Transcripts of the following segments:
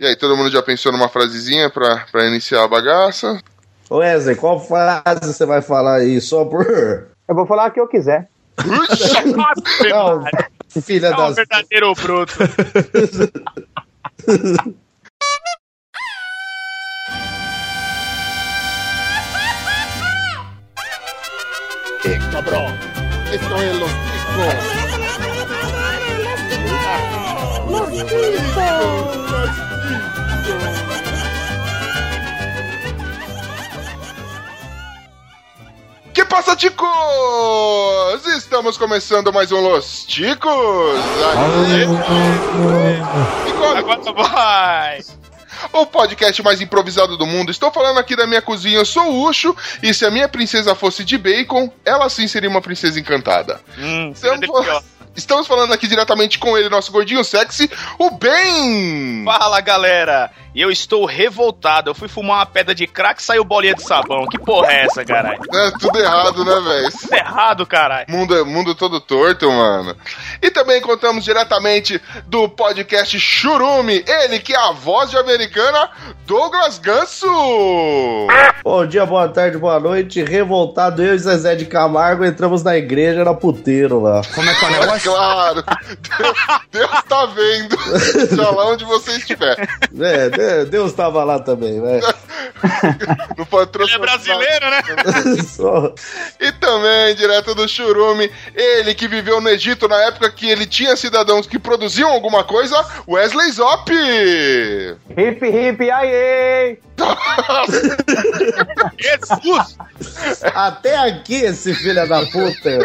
E aí, todo mundo já pensou numa frasezinha pra, pra iniciar a bagaça? Ô Wesley, qual frase você vai falar aí? Só por. Eu vou falar o que eu quiser. Não, filha É um das. verdadeiro bruto. Esto es los chicos. Que passa, ticos? Estamos começando mais um Los Ticos. Aqui. E Agora vai. o podcast mais improvisado do mundo. Estou falando aqui da minha cozinha, eu sou o Ucho, e se a minha princesa fosse de bacon, ela sim seria uma princesa encantada. Hum, Estamos, delicioso. estamos falando aqui diretamente com ele, nosso gordinho sexy, o Ben! Fala galera, e eu estou revoltado. Eu fui fumar uma pedra de crack e saiu bolinha de sabão. Que porra é essa, caralho? É tudo errado, né, velho? Tudo errado, caralho. Mundo, mundo todo torto, mano. E também contamos diretamente do podcast Churume, ele que é a voz de americana, Douglas Ganso! Bom dia, boa tarde, boa noite. Revoltado, eu e Zezé de Camargo entramos na igreja, era puteiro lá. Como é que é o É claro, Deus, Deus tá vendo, seja lá onde você estiver. É, De- Deus tava lá também, né? Não pode Ele é brasileiro, né? Só- E também, direto do Churume, ele que viveu no Egito na época que ele tinha cidadãos que produziam alguma coisa, Wesley Zop! Hip, hip, aê! Jesus! Até aqui esse filho da puta.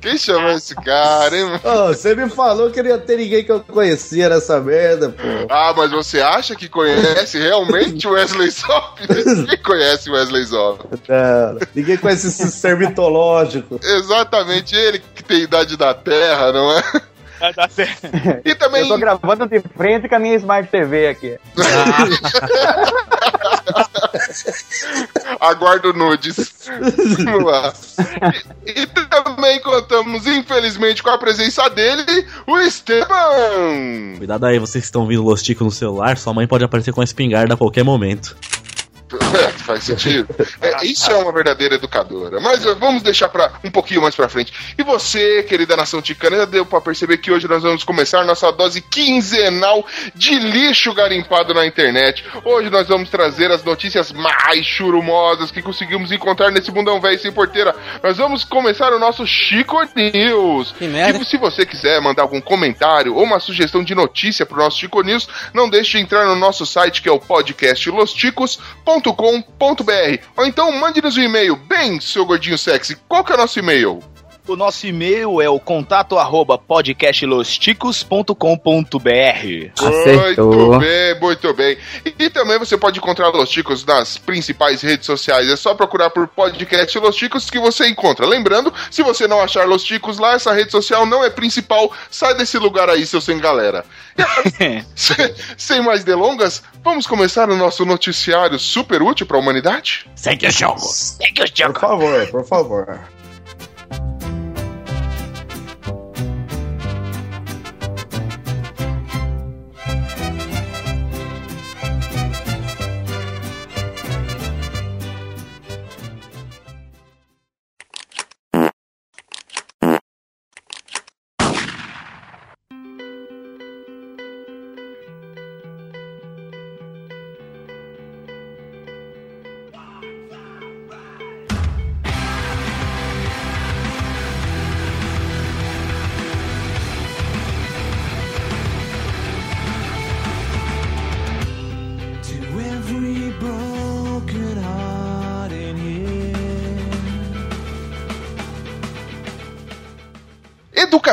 Quem chama esse cara, hein? mano? Ô, você me falou que não ia ter ninguém que eu conhecia nessa merda, pô. Ah, mas você acha que conhece realmente o Wesley Zop? Quem conhece o Wesley Zop? Não, ninguém conhece esse ser mitológico. Exatamente ele que tem idade da Terra, não é? Vai dar certo. E também. Eu tô gravando de frente com a minha Smart TV aqui. Aguardo nudes. Vamos lá. E, e também contamos, infelizmente, com a presença dele, o Esteban. Cuidado aí, vocês que estão ouvindo Los Ticos no celular, sua mãe pode aparecer com uma espingarda a qualquer momento. É, faz sentido. É, isso é uma verdadeira educadora. Mas eh, vamos deixar para um pouquinho mais pra frente. E você, querida nação ticana, já deu pra perceber que hoje nós vamos começar nossa dose quinzenal de lixo garimpado na internet. Hoje nós vamos trazer as notícias mais churumosas que conseguimos encontrar nesse bundão velho sem porteira. Nós vamos começar o nosso Chico News. Que merda. E se você quiser mandar algum comentário ou uma sugestão de notícia pro nosso Chico News, não deixe de entrar no nosso site que é o podcast losticos.com.br ou então mande-nos um e-mail. Bem, seu gordinho sexy, qual que é o nosso e-mail? O nosso e-mail é o contato arroba podcastlosticos.com.br. Muito bem, muito bem. E, também você pode encontrar Los Ticos nas principais redes sociais. É só procurar por podcast Los Ticos que você encontra. Lembrando, se você não achar Los Ticos lá, essa rede social não é principal. Sai desse lugar aí, seu sem galera. Se- Sem mais delongas, vamos começar o nosso noticiário super útil para a humanidade? Segue o jogo. Segue o Por jogo. favor, por favor.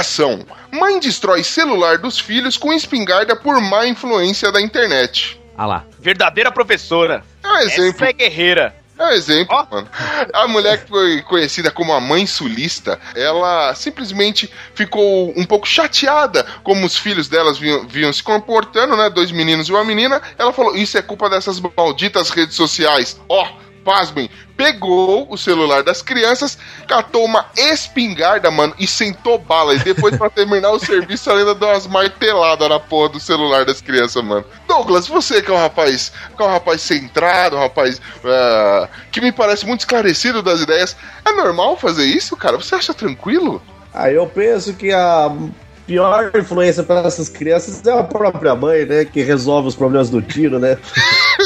Educação. Mãe destrói celular dos filhos com espingarda por má influência da internet. Ah lá. Verdadeira professora. É um exemplo. Essa é guerreira. É um exemplo, Ó. mano. A mulher que foi conhecida como a mãe sulista, ela simplesmente ficou um pouco chateada como os filhos delas vinham, vinham se comportando, né? Dois meninos e uma menina. Ela falou: Isso é culpa dessas malditas redes sociais. Ó, pasmem, pegou o celular das crianças, catou uma espingarda, mano, e sentou bala. E depois, pra terminar o serviço, ainda deu umas marteladas na porra do celular das crianças, mano. Douglas, você que é um rapaz, que é um rapaz centrado, um rapaz ah, que me parece muito esclarecido das ideias, é normal fazer isso, cara? Você acha tranquilo? Aí eu penso que a pior influência para essas crianças é a própria mãe, né? Que resolve os problemas do tiro, né?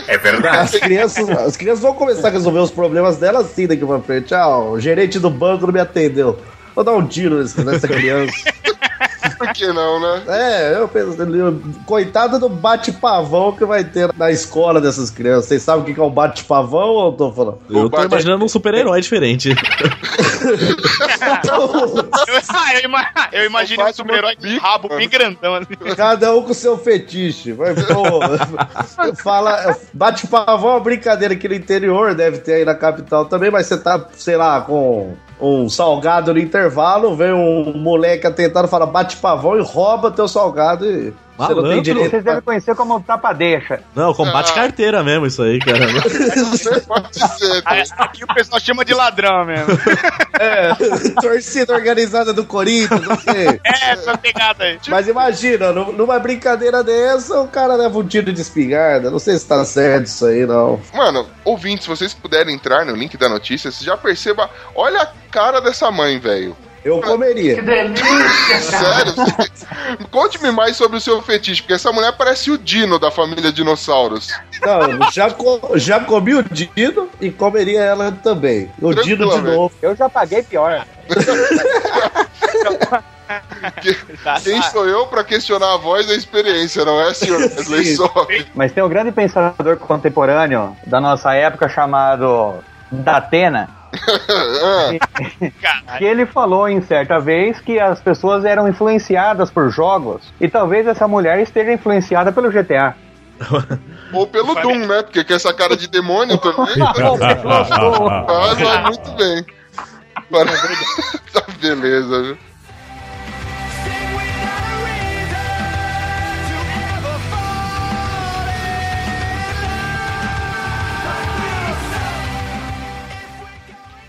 É verdade. As crianças, as crianças vão começar a resolver os problemas delas assim daqui pra frente. Ah, o gerente do banco não me atendeu. Vou dar um tiro nessa criança. Por que não, né? É, eu penso, coitada do bate-pavão que vai ter na escola dessas crianças. Vocês sabem o que que é um bate-pavão ou eu tô falando? Eu tô imaginando um super-herói diferente. Eu, eu imaginei um super-herói de rabo bem grandão. assim. Cada um com seu fetiche. Vai, pô, fala, bate-pavão é uma brincadeira aqui no interior, deve ter aí na capital também, mas você tá, sei lá, com um salgado no intervalo, vem um moleque atentado fala bate-pavão e rouba teu salgado e você não tem direito. Vocês devem conhecer como tapa-deixa. Não, combate Ah. carteira mesmo, isso aí, cara. Pode ser. Aqui o pessoal chama de ladrão mesmo. É, torcida organizada do Corinthians, não sei. É, essa pegada aí. Mas imagina, nu- numa brincadeira dessa, o cara leva um tiro de espingarda. Não sei se tá certo isso aí, não. Mano, ouvintes, se vocês puderem entrar no link da notícia, você já perceba. Olha a cara dessa mãe, velho. Eu comeria. Sério? Conte-me mais sobre o seu fetiche, porque essa mulher parece o Dino da família Dinossauros. Não, já, co- já comi o Dino e comeria ela também. O Dino de novo. Eu já paguei pior. Quem sou eu pra questionar a voz da experiência, não é, senhor Wesley? Mas tem um grande pensador contemporâneo da nossa época chamado Datena, Ah, que ele falou em certa vez que as pessoas eram influenciadas por jogos e talvez essa mulher esteja influenciada pelo GTA. Ou pelo Doom, né? Porque com essa cara de demônio também. Mas vai muito bem. Para... tá beleza, viu?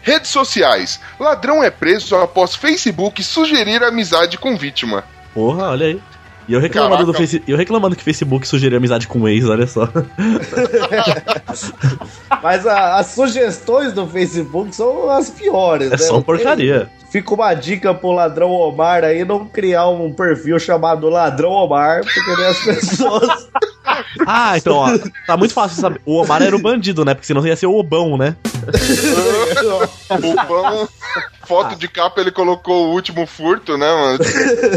Redes sociais. Ladrão é preso após Facebook sugerir amizade com vítima. Porra, olha aí. E eu reclamando, do face... eu reclamando que o Facebook sugeriu amizade com o ex, olha só. Mas a- as sugestões do Facebook são as piores, É né? só porcaria. Fica uma dica pro ladrão Omar aí não criar um perfil chamado Ladrão Omar, porque daí as pessoas. Ah, então, ó, tá muito fácil saber. O Omar era o bandido, né? Porque senão ia ser o Obão, né? O pão, foto de capa, ele colocou o último furto, né, mano?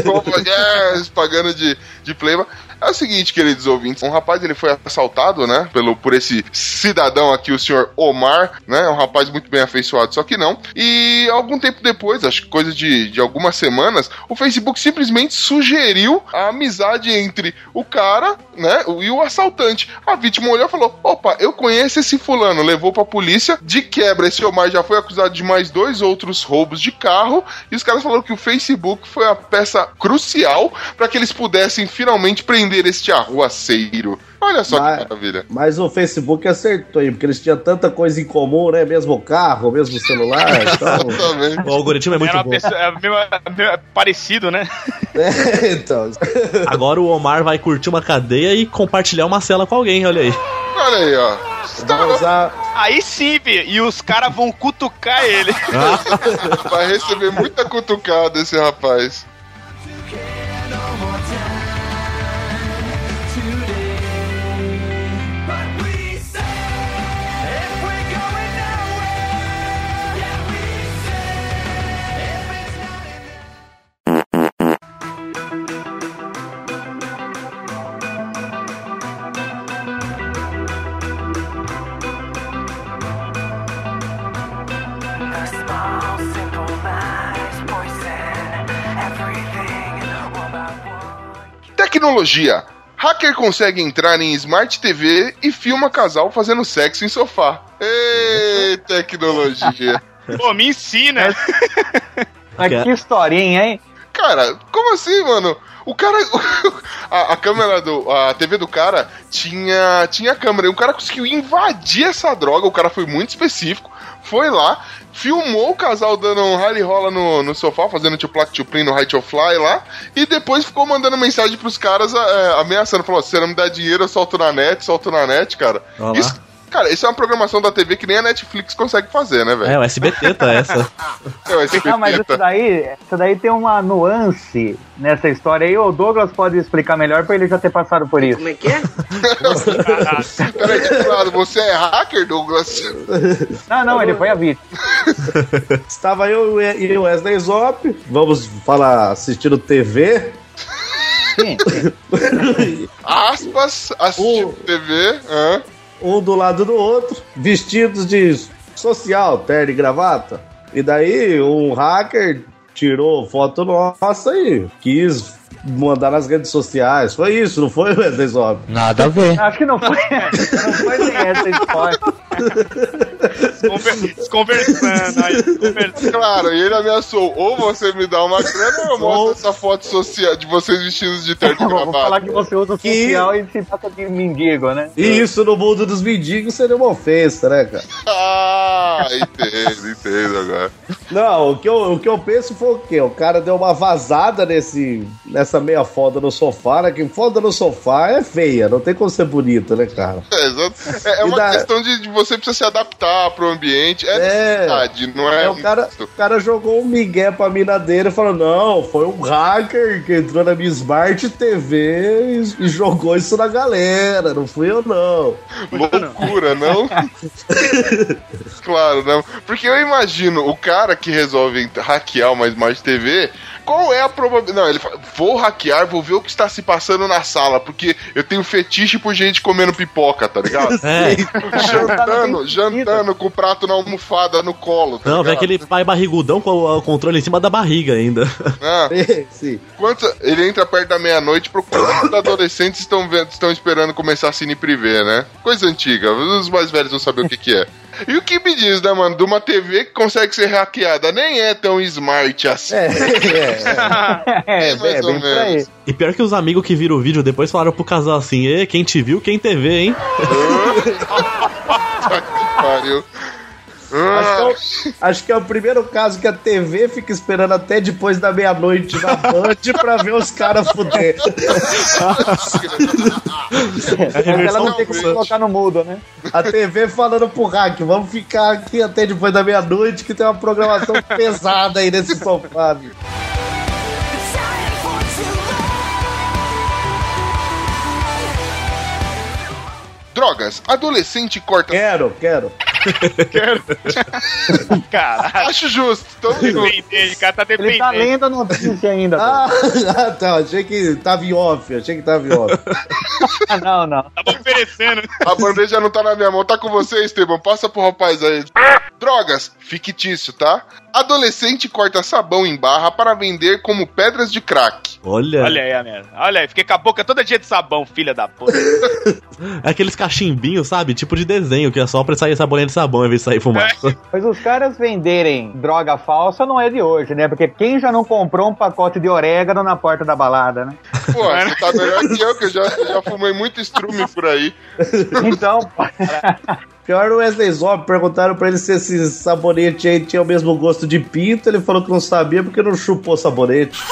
Como, yes, pagando de, de playboy. É o seguinte, queridos ouvintes, um rapaz ele foi assaltado, né, pelo, por esse cidadão aqui, o senhor Omar, né, um rapaz muito bem afeiçoado, só que não. E algum tempo depois, acho que coisa de, de algumas semanas, o Facebook simplesmente sugeriu a amizade entre o cara, né, e o assaltante. A vítima olhou e falou, opa, eu conheço esse fulano, levou pra polícia, de quebra, esse Omar já foi acusado de mais dois outros roubos de carro, e os caras falaram que o Facebook foi a peça crucial para que eles pudessem finalmente prender este arruaceiro. Olha só Mas- que maravilha. Mas o Facebook acertou aí, porque eles tinham tanta coisa em comum, né? Mesmo carro, mesmo celular. Então, Exatamente. O algoritmo é muito Era uma bom. pessoa, é meio- é meio parecido, né? é, então. Agora o Omar vai curtir uma cadeia e compartilhar uma cela com alguém, olha aí. Olha aí, ó. Usar. Aí sim, fi, e os caras vão cutucar ele. Vai receber muita cutucada esse rapaz. Tecnologia. Hacker consegue entrar em Smart TV e filma casal fazendo sexo em sofá. Ei, tecnologia. Pô, me ensina. Mas que historinha, hein? Cara, como assim, mano? O cara. A, a câmera do. A TV do cara tinha, tinha câmera. E o cara conseguiu invadir essa droga. O cara foi muito específico. Foi lá, filmou o casal dando um rally rola no, no sofá, fazendo tio plaque play no High to Fly lá. E depois ficou mandando mensagem pros caras é, ameaçando. Falou: se você não me dá dinheiro, eu solto na net, solto na net, cara. Isso, cara, isso é uma programação da TV que nem a Netflix consegue fazer, né, velho? É, o SBT tá essa. É, o SBT, Não, mas isso tá? daí, isso daí tem uma nuance nessa história aí. O Douglas pode explicar melhor pra ele já ter passado por isso. Como é que é? Peraí, tipo, lado, você é hacker, Douglas? Não, não, ele foi a vítima. Estava eu e o Wesley Zop, vamos falar assistindo TV. Aspas, assistindo O- TV. hã? Um do lado do outro, vestidos de social, terno e gravata. E daí um hacker tirou foto nossa e quis mandar nas redes sociais. Foi isso, não foi, Wesley Zop? Nada a ver. Acho que não foi, não foi nem essa história. Conver- Conversando, aí, conversando. Claro, e ele ameaçou: ou você me dá uma grana ou eu mostro essa foto social de vocês vestidos de terno e Vou falar que você usa Que- social e se passa de mendigo, né? E isso no mundo dos mendigos seria uma ofensa, né, cara? Ah, entendo, entendo agora. Não, o que, eu, o que eu penso foi o quê? O cara deu uma vazada nesse, nessa meia foda no sofá, né? Que foda no sofá é feia, não tem como ser bonita, né, cara? É, exato. É, é uma da- questão de, de você precisa se adaptar pro ambiente. É, É. necessidade, não é. É, o, cara, o cara jogou um migué pra mina dele e falou: Não, foi um hacker que entrou na minha Smart TV e, e jogou isso na galera, não fui eu, não. Loucura, não? claro, não. Porque eu imagino o cara que resolve hackear uma Smart TV. Qual é a probabilidade? Não, ele fala, vou hackear, vou ver o que está se passando na sala, porque eu tenho fetiche por gente comendo pipoca, tá ligado? É. jantando, jantando com o prato na almofada no colo. Tá Não, vem ligado? aquele pai barrigudão com o, o controle em cima da barriga ainda. Ah, Sim. quanto, ele entra perto da meia-noite procurando quantos adolescentes estão, vendo, estão esperando começar a cine privê, né? Coisa antiga, os mais velhos não sabem o que, que é. E o que me diz, né, mano, de uma TV que consegue ser hackeada, nem é tão smart assim. É, é, É, É, mais é, ou bem por aí. menos. E pior que os amigos que viram o vídeo depois falaram pro casal assim: Ê, quem te viu, quem te vê, hein? Puta que pariu. Acho que, é Ah, o, acho que é o primeiro caso que a TV fica esperando até depois da meia-noite na Band pra ver os caras fuder. Mas ela não tem como colocar no mudo, né? A TV falando pro hack, vamos ficar aqui até depois da meia-noite que tem uma programação pesada aí nesse sofá. viu? drogas, adolescente corta. Quero, quero. Caralho. Acho justo. Tamo junto. Dependente, o cara tá Ele tá lendo a notícia ainda. Ah, ah, tá. Achei que tava em off. Achei que tava em off. Ah, não, não. Tava oferecendo. A bandeja não tá na minha mão, tá com você, Esteban. Passa pro rapaz aí. Drogas, fictício, tá? Adolescente corta sabão em barra para vender como pedras de crack. Olha, Olha aí a merda. Olha aí, fiquei com a boca toda dia de sabão, filha da puta. é aqueles cachimbinhos, sabe? Tipo de desenho, que é só pra sair sabolinha de sabão em vez de sair fumaça. Mas os caras venderem droga falsa não é de hoje, né? Porque quem já não comprou um pacote de orégano na porta da balada, né? Pô, você tá melhor que eu, que eu já, já fumei muito estrume por aí. Então, Pior no Wesley Zop, perguntaram pra ele se esse sabonete aí tinha o mesmo gosto de pinto. Ele falou que não sabia porque não chupou sabonete.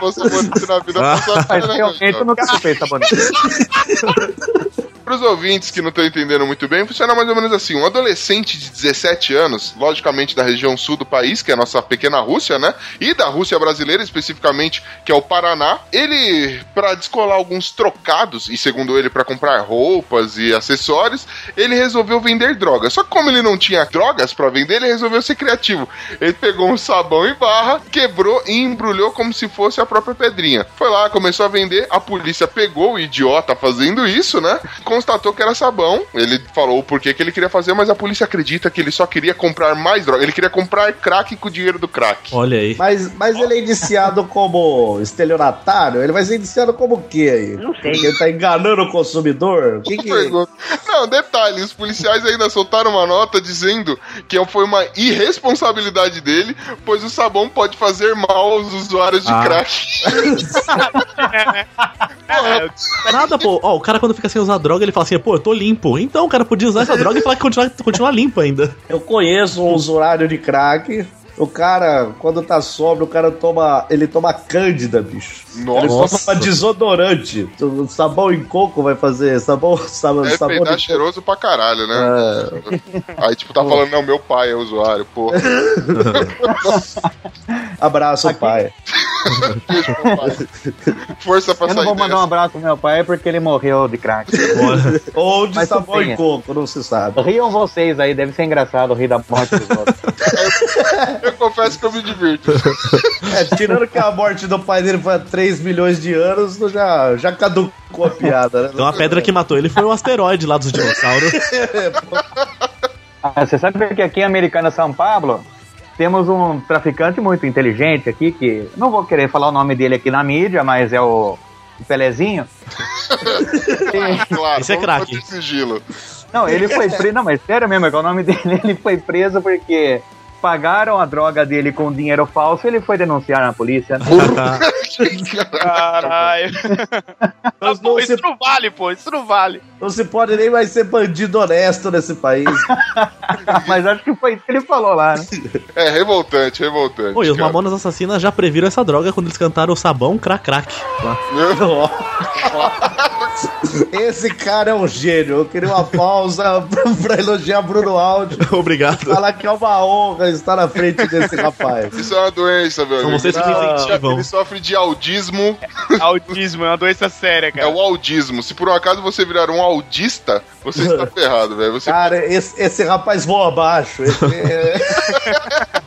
Fosse muito na vida passada. mas realmente eu nunca chupei sabonete. Para os ouvintes que não estão entendendo muito bem, funciona mais ou menos assim: um adolescente de 17 anos, logicamente da região sul do país, que é a nossa pequena Rússia, né? E da Rússia brasileira, especificamente, que é o Paraná, ele, para descolar alguns trocados, e segundo ele, para comprar roupas e acessórios, ele resolveu vender drogas. Só que como ele não tinha drogas para vender, ele resolveu ser criativo. Ele pegou um sabão em barra, quebrou e embrulhou como se fosse a própria pedrinha. Foi lá, começou a vender, a polícia pegou o idiota fazendo isso, né? Constatou que era sabão. Ele falou o porquê que ele queria fazer, mas a polícia acredita que ele só queria comprar mais droga. Ele queria comprar crack com o dinheiro do crack. Olha aí. Mas, mas ele é indiciado como estelionatário? Ele vai ser indiciado como o quê aí? Não sei. Porque ele tá enganando o consumidor? O que que... Não, detalhe, os policiais ainda soltaram uma nota dizendo que foi uma irresponsabilidade dele, pois o sabão pode fazer mal aos usuários de Ah. crack. É, Nada, pô. Ó, o cara quando fica sem usar droga, ele fala assim, pô, eu tô limpo. Então o cara podia usar essa droga e falar que continua, continua limpo ainda. Eu conheço um usuário de crack. O cara, quando tá sóbrio, o cara toma. Ele toma cândida, bicho. Ele Nossa. toma desodorante. O sabão em coco vai fazer. Sabão. Sabão, É sabão peidar cheiroso pra caralho, né? É. Aí, tipo, tá falando, não, meu pai é usuário, porra. Abraço, pai. Beijo, meu pai. Força pra Eu não vou mandar um dessa. abraço pro meu pai porque ele morreu de crack. Ou de Mas sabão em coco, não se sabe. Riam vocês aí, deve ser engraçado rir da morte dos outros. Eu confesso que eu me divirto. É, tirando que a morte do pai dele foi há 3 milhões de anos, já, já caducou a piada, né? Então a pedra que matou ele foi o asteroide lá dos dinossauros. Ah, você sabe que aqui em Americana São Paulo temos um traficante muito inteligente aqui que não vou querer falar o nome dele aqui na mídia, mas é o, o Pelezinho. Claro, Esse é craque. Não, ele foi preso. Não, mas sério mesmo, é que o nome dele ele foi preso porque pagaram a droga dele com dinheiro falso e ele foi denunciar na polícia. Caralho. Mas Pô, não, isso se, não vale, pô. Isso não vale. não se pode nem mais ser bandido honesto nesse país. mas acho que foi isso que ele falou lá, né? É revoltante, revoltante. Pô, e os. Mamonas Assassinas já previram essa droga quando eles cantaram o sabão crack crack. lá. Esse cara é um gênio. Eu queria uma pausa pra, pra elogiar Bruno Aldi. Obrigado. Falar que é uma honra estar na frente desse rapaz. Isso é uma doença, meu São amigo. vocês que Não. incentivam. Ele sofre de audismo. Autismo é uma doença séria, É cara. o audismo. Se por um acaso você virar um audista, você está ferrado, velho. Você Cara, esse, esse rapaz voa abaixo. Esse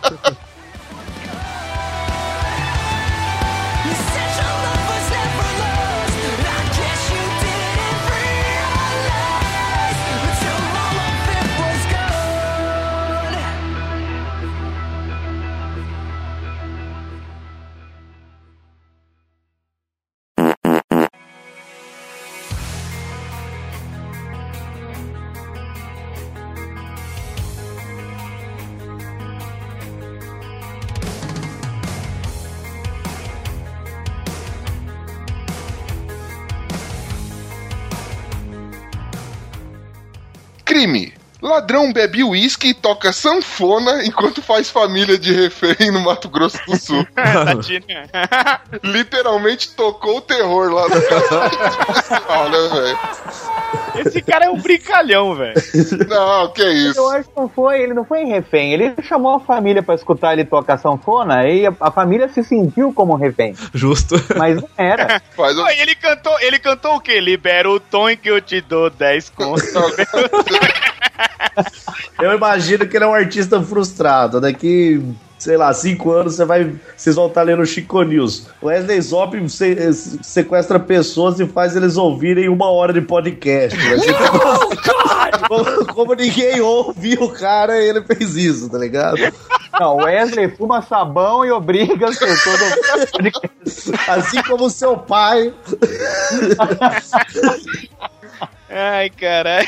Ladrão bebe uísque e toca sanfona enquanto faz família de refém no Mato Grosso do Sul. Tadinho. Literalmente tocou o terror lá no pessoal, né, velho? Esse cara é um brincalhão, velho. Não, que isso. Eu acho que não foi, ele não foi refém. Ele chamou a família pra escutar ele tocar sanfona e a, a família se sentiu como refém. Justo. Mas não era. Um... E ele cantou, ele cantou o quê? Libera o tom em que eu te dou 10 contos. Eu imagino que ele é um artista frustrado. Daqui, sei lá, cinco anos você vai, vocês vão estar lendo Chico News. O Wesley Zop se- sequestra pessoas e faz eles ouvirem uma hora de podcast. Vai ser como, como ninguém ouve o cara, ele fez isso, tá ligado? Não, o Wesley fuma sabão e obriga as pessoas a Assim como o seu pai. Ai, caralho.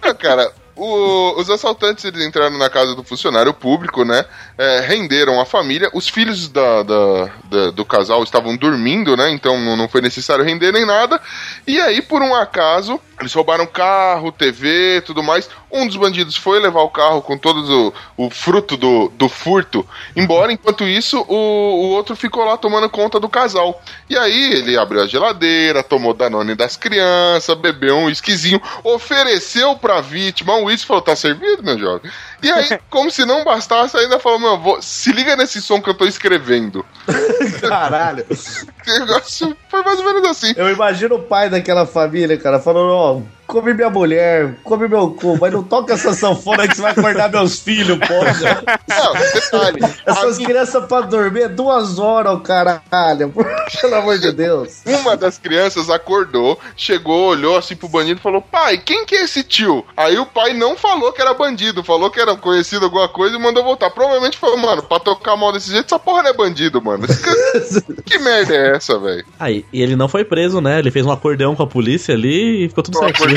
Ah, cara, o- os assaltantes eles entraram na casa do funcionário público, né? é, renderam a família. Os filhos da, da- da- do casal estavam dormindo, né? Então não foi necessário render nem nada. E aí, por um acaso, eles roubaram carro, TV, tudo mais. Um dos bandidos foi levar o carro com todo o, o fruto do, do furto embora. Enquanto isso, o, o outro ficou lá tomando conta do casal. E aí ele abriu a geladeira, tomou Danone das crianças, bebeu um whiskyzinho, ofereceu pra vítima um whisky e falou: tá servido, meu jovem? E aí, como se não bastasse, ainda falou: meu, vou- se liga nesse som que eu tô escrevendo. Caralho. O negócio foi mais ou menos assim. Eu imagino o pai daquela família, cara, falando, ó, come minha mulher, come meu cu, mas não toca essa sanfona que você vai acordar meus filhos, porra. Não, detalhe. Essas a- crianças pra dormir é duas horas, o caralho. Pelo amor de Deus. Uma das crianças acordou, chegou, olhou assim pro bandido e falou: Pai, quem que é esse tio? Aí o pai não falou que era bandido, falou que era conhecido alguma coisa e mandou voltar. Provavelmente falou, mano, pra tocar mal desse jeito, essa porra não é bandido, mano. que merda é essa, velho? Aí, e ele não foi preso, né? Ele fez um acordeão com a polícia ali e ficou tudo certinho.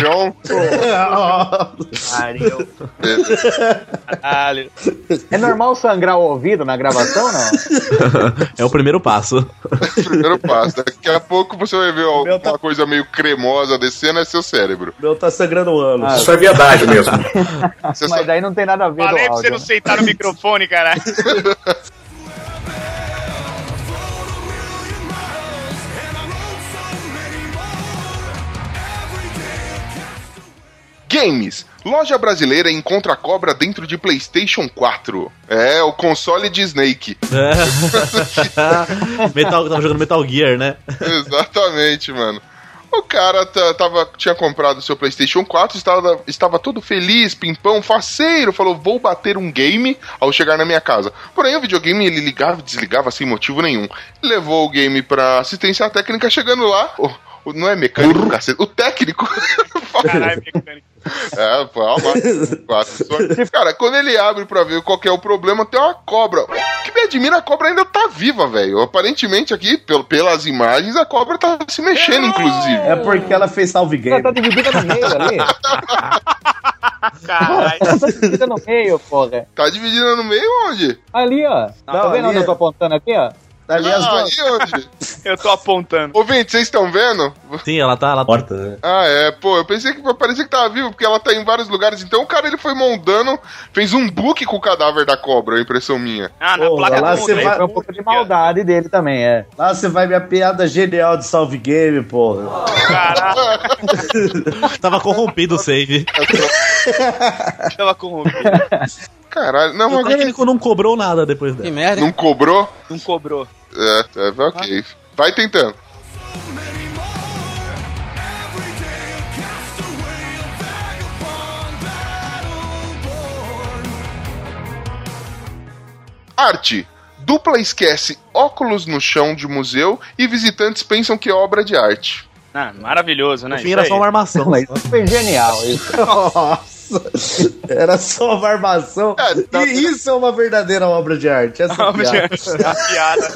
Pariu. Caralho. É normal sangrar o ouvido na gravação, não? é o primeiro passo. Primeiro passo. Daqui a pouco você vai ver alguma tá- coisa meio cremosa descendo, é seu cérebro. Meu tá sangrando o ano. Ah, Isso é verdade mesmo. Você Mas só- daí não tem nada a ver Falei com pra o você áudio. não sentar no microfone, caralho. Games. Loja brasileira encontra cobra dentro de PlayStation 4. É, o console de Snake. É. Metal, tava jogando Metal Gear, né? Exatamente, mano. O cara ta- tava, tinha comprado o seu PlayStation 4, estava, estava todo feliz, pimpão, faceiro, falou: vou bater um game ao chegar na minha casa. Porém, o videogame ele ligava e desligava sem motivo nenhum. Levou o game pra assistência técnica, chegando lá. o- o- não é mecânico, cacete, o técnico. Caralho, mecânico. É, foi uma máquina, quatro só. Cara, quando ele abre pra ver qual que é o problema, tem uma cobra. O que me admira, a cobra ainda tá viva, velho. Aparentemente aqui, pel- pelas imagens, a cobra tá se mexendo, inclusive. É porque ela fez salve Ela game. tá dividida no meio ali. Caralho. Ela tá dividida no meio, porra. Tá dividida no meio onde? Ali, ó. tá Não, vendo ali onde é- eu tô apontando aqui, ó? Ali as ah, duas- e onde? Eu tô apontando. Ouvinte, vocês estão vendo? Sim, ela tá. Ela... Morta, né? Ah, é. Pô, eu pensei que parecia que tava vivo, porque ela tá em vários lugares. Então o cara ele foi montando, fez um book com o cadáver da cobra, a impressão minha. Ah, na Pô, placa lá do você mundo, vai- Foi um pouco de maldade dele também, é. Lá você vai minha piada genial de salve game, porra. Caralho, Tava corrompido o save. tava corrompido. Caralho, não, O agora técnico não cobrou nada depois dela. Que merda. não cobrou? Não cobrou. É, é, ok. Vai tentando. Arte. Dupla esquece óculos no chão de museu e visitantes pensam que é obra de arte. Ah, maravilhoso, né? No fim era só uma armação. Mas foi genial isso. Nossa. Era só uma armação. É, tá- E isso é uma verdadeira obra de arte. Essa Ah, mas piada. é uma piada.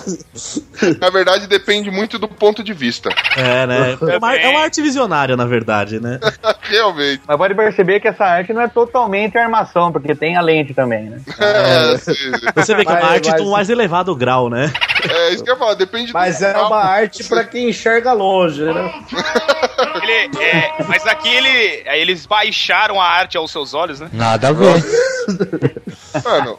Na verdade, depende muito do ponto de vista. É, né? É uma, é uma arte visionária, na verdade, né? Realmente. Mas pode perceber que essa arte não é totalmente armação, porque tem a lente também, né? É, sim. Você vê que é uma arte do mais elevado grau, né? É isso que eu ia falar, depende Mas do é local. uma arte pra quem enxerga longe, né? Ele, é, mas aqui ele, é, eles baixaram a arte aos seus olhos, né? Nada a ver. Mano,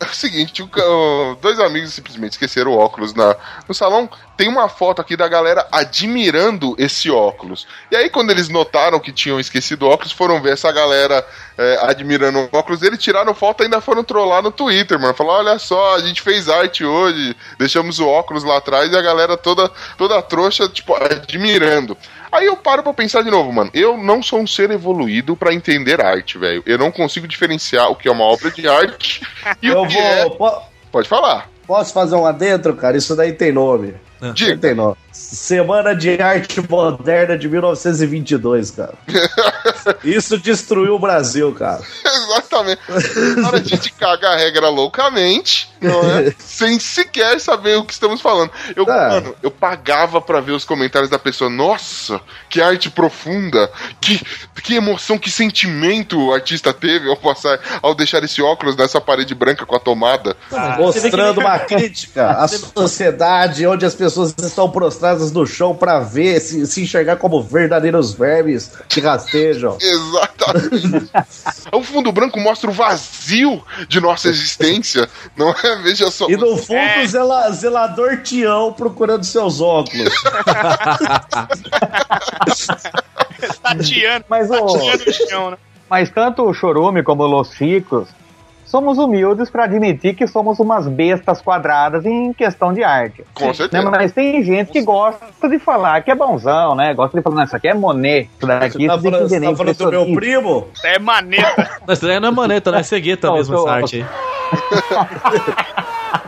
é o seguinte, o dois amigos simplesmente esqueceram o óculos na, no salão. Tem uma foto aqui da galera admirando esse óculos. E aí, quando eles notaram que tinham esquecido o óculos, foram ver essa galera é, admirando o óculos. Eles tiraram foto e ainda foram trollar no Twitter, mano. Falaram: olha só, a gente fez arte hoje, deixamos o óculos lá atrás e a galera toda, toda trouxa, tipo, admirando. Aí eu paro pra pensar de novo, mano. Eu não sou um ser evoluído pra entender arte, velho. Eu não consigo diferenciar o que é uma obra de arte e Eu o que é. vou. po- Pode falar. Posso fazer um adentro, cara? Isso daí tem nome. Diga. Tem nome. Semana de Arte Moderna de 1922, cara. Isso destruiu o Brasil, cara. Exatamente. De a gente caga a regra loucamente, não é? Sem sequer saber o que estamos falando. Eu, É. mano, eu pagava pra ver os comentários da pessoa. Nossa, que arte profunda, que, que emoção, que sentimento o artista teve ao passar, ao deixar esse óculos nessa parede branca com a tomada. Mostrando uma crítica à sociedade onde as pessoas estão prostradas no chão pra ver, se, se enxergar como verdadeiros vermes que rastejam. Exatamente. o fundo branco mostra o vazio de nossa existência, não é? Veja só. E no fundo, o zela- zelador Tião procurando seus óculos. Tateando, Mas o. tateando o chão, né? Mas tanto o Chorume como o Los Cicos somos humildes pra admitir que somos umas bestas quadradas em questão de arte. Com Né, certeza. Mas tem gente que gosta de falar que é bonzão, né? Gosta de falar, não, isso aqui é Monet. Isso daqui Você tá isso falando, você tá falando do meu impressionista. primo? É maneta. Mas isso daí não é maneta, né? É cegueta Não, mesmo eu tô- essa arte aí.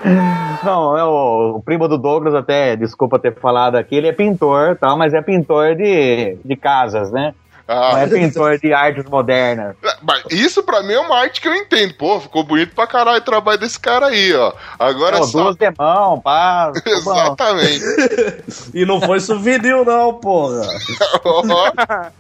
Não, é o, o primo do Douglas, até, desculpa ter falado aqui, ele é pintor, tal, mas é pintor de, de casas, né? Não Ah, é pintor de artes modernas. mas isso pra mim é uma arte que eu entendo. Pô, ficou bonito pra caralho o trabalho desse cara aí, ó. Agora Não, só. duas de mão, pá. Exatamente. E não foi souvenir, não, porra.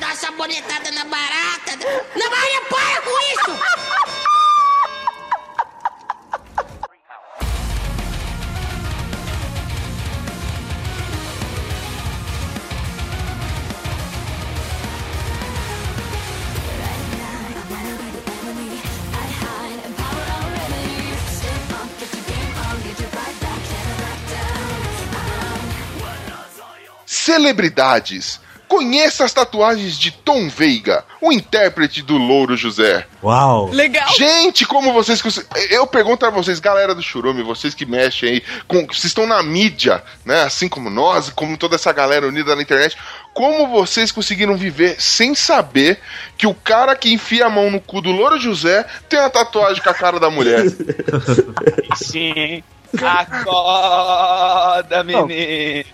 dar sabonetada na barata. Na Maria, para com isso! Celebridades. Conheça as tatuagens de Tom Veiga, o intérprete do Louro José. Uau. Legal. Gente, como vocês. Eu pergunto a vocês, galera do Churume, vocês que mexem aí, com, vocês estão na mídia, né? Assim como nós, como toda essa galera unida na internet. Como vocês conseguiram viver sem saber que o cara que enfia a mão no cu do Louro José tem uma tatuagem com a cara da mulher? Sim. Acorda, menina.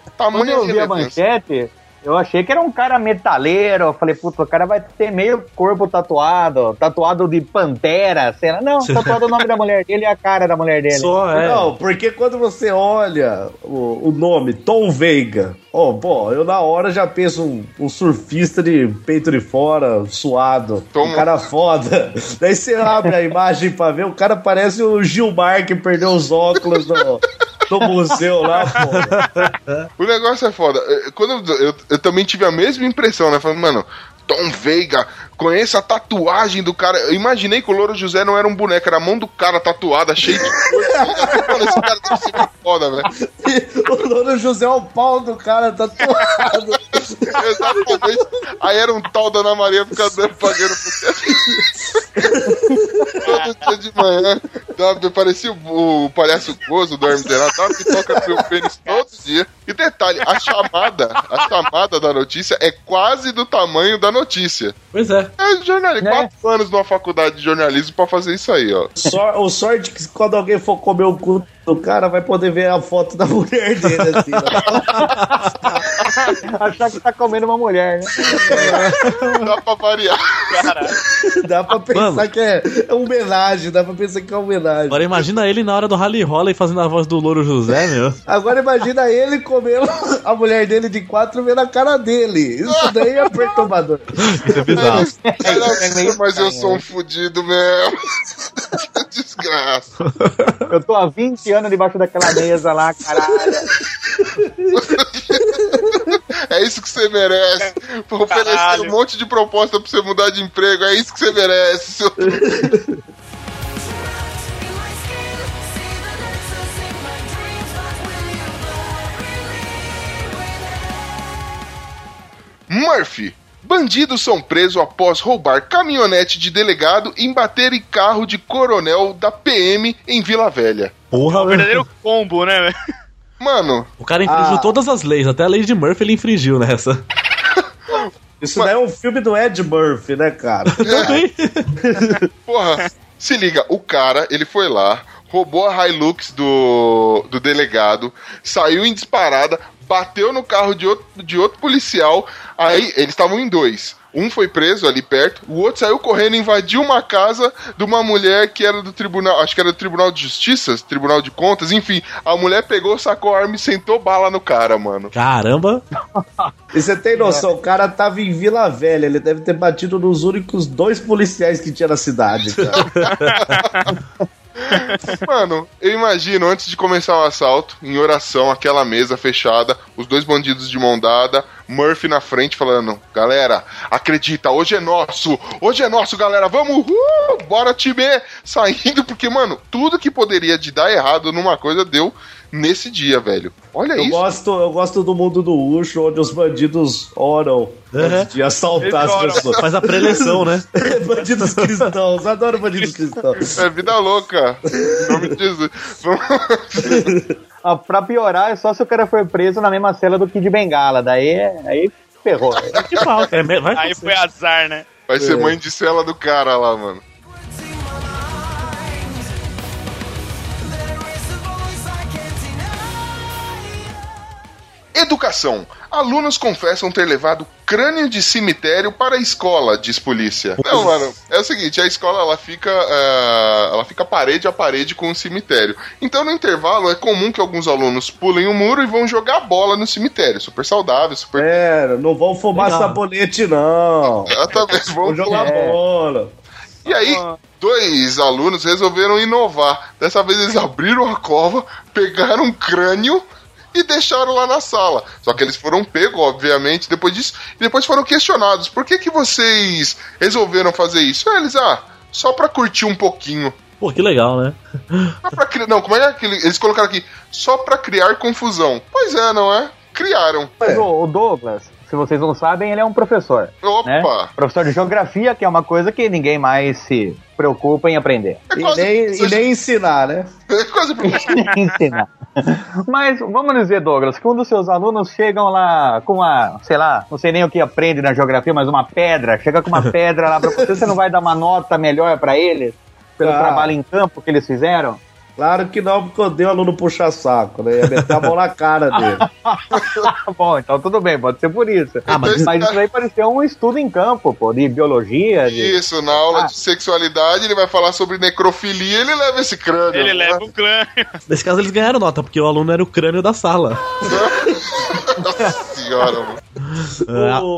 Quando Tamanho eu vi a manchete, eu achei que era um cara metaleiro. Eu falei, puta, o cara vai ter meio corpo tatuado, tatuado de pantera, sei lá. Não, tatuado o nome da mulher dele e a cara da mulher dele. Só é. Não, porque quando você olha o, o nome Tom Veiga, ó, pô, eu na hora já penso um, um surfista de peito de fora, suado, Tom- um cara foda. Daí você abre a imagem pra ver, o cara parece o Gilmar que perdeu os óculos no, no museu lá, pô. O negócio é foda. Eh, Quando eu, eu, eu também tive a mesma impressão, né? Falando, mano, Tom Veiga, conheço a tatuagem do cara. Eu imaginei que o Louro José não era um boneco, era a mão do cara tatuada, cheia de coisa. esse cara deve ser muito foda, velho. o dono José é o pau do cara tatuado. Exatamente. Aí era um tal da Ana Maria ficar dando pagando pro Todo dia de manhã, dava, parecia o, o palhaço gozo do Hermes Renato, dava toca meu pênis todo dia. E detalhe, a chamada, a chamada da notícia é quase do tamanho da notícia. Pois é. É jornalismo, Né? quatro anos numa faculdade de jornalismo pra fazer isso aí, ó. O sorte que quando alguém for comer o cu do cara, vai poder ver a foto da mulher dele, assim. Achar que tá comendo uma mulher, né? Dá pra variar. Dá pra pensar Mano. que é, é homenagem, dá pra pensar que é homenagem. Agora imagina ele na hora do Rally Roller fazendo a voz do Louro José, meu. Agora imagina ele comendo a mulher dele de quatro vendo a cara dele. Isso daí é perturbador. Isso é bizarro. Era assim, mas eu sou um fudido mesmo. Desgraça. Eu tô há 20 anos debaixo daquela mesa lá, caralho. É isso que você merece. Vou oferecer Caralho. um monte de proposta pra você mudar de emprego. É isso que você merece, seu. Murphy. Bandidos são presos após roubar caminhonete de delegado e bater em carro de coronel da PM em Vila Velha. Porra, Um velho. verdadeiro combo, né? velho? Mano, O cara infringiu Ah. todas as leis, até a lei de Murphy ele infringiu nessa. Isso daí é um filme do Ed Murphy, né, cara? Também. Porra, se liga, o cara, ele foi lá, roubou a Hilux do, do delegado, saiu em disparada, bateu no carro de outro, de outro policial, aí eles estavam em dois. Um foi preso ali perto, o outro saiu correndo, invadiu uma casa de uma mulher que era do tribunal, acho que era do Tribunal de Justiça, Tribunal de Contas, enfim. A mulher pegou, sacou a arma e sentou bala no cara, mano. Caramba. E você tem noção, o cara tava em Vila Velha, ele deve ter batido nos únicos dois policiais que tinha na cidade, cara. Mano, eu imagino, antes de começar o assalto, em oração, aquela mesa fechada, os dois bandidos de mão dada, Murphy na frente falando: galera, acredita, hoje é nosso, hoje é nosso, galera, vamos, uh, bora time! Saindo, porque, mano, tudo que poderia de dar errado numa coisa deu nesse dia, velho. Olha Eu isso. gosto, eu gosto do mundo do Ucho, onde os bandidos oram antes de assaltar Eles as oram. pessoas. Faz a preleção, né? bandidos cristãos, adoro bandidos cristãos. É vida louca. Em nome de Jesus. Ah, pra piorar, é só se o cara for preso na mesma cela do Kid Bengala. Daí, aí ferrou. É, Aí foi azar, né? Vai É. ser mãe de cela do cara lá, mano. Educação. Alunos confessam ter levado crânio de cemitério para a escola, diz polícia. Não, mano, é o seguinte, a escola ela fica, é, ela fica parede a parede com o cemitério. Então no intervalo é comum que alguns alunos pulem o muro e vão jogar bola no cemitério. Super saudável, super. É, não vão fumar Legal. sabonete, não. Exatamente, vão Vão jogar É. bola. E aí, dois alunos resolveram inovar. Dessa vez eles abriram a cova, pegaram um crânio e deixaram lá na sala. Só que eles foram pegos, obviamente, depois disso, e depois foram questionados. Por que, que vocês resolveram fazer isso? Eles, ah, só pra curtir um pouquinho. Pô, que legal, né? Criar. Não, como é que ele- eles colocaram aqui? Só pra criar confusão. Pois é, não é? Criaram. Mas o o Douglas, se vocês não sabem, ele é um professor. Opa! Né? Professor de geografia, que é uma coisa que ninguém mais se preocupa em aprender. É E quase, nem, e nem ensinar, né? é quase ensinar. Mas vamos dizer, Douglas, que um dos seus alunos chegam lá com uma, sei lá, não sei nem o que aprende na geografia, mas uma pedra, chega com uma pedra lá pra você, você não vai dar uma nota melhor pra eles pelo Ah. trabalho em campo que eles fizeram? Claro que não, porque eu dei o aluno puxar saco, né? Ia meter a mão na cara dele. Bom, então tudo bem, pode ser por isso. Ah, mas- mas isso aí pareceu um estudo em campo, pô, de biologia, de... Isso, na aula Ah. de sexualidade ele vai falar sobre necrofilia ele leva esse crânio. Ele né? leva o crânio. Nesse caso eles ganharam nota, porque o aluno era o crânio da sala. Nossa senhora, mano.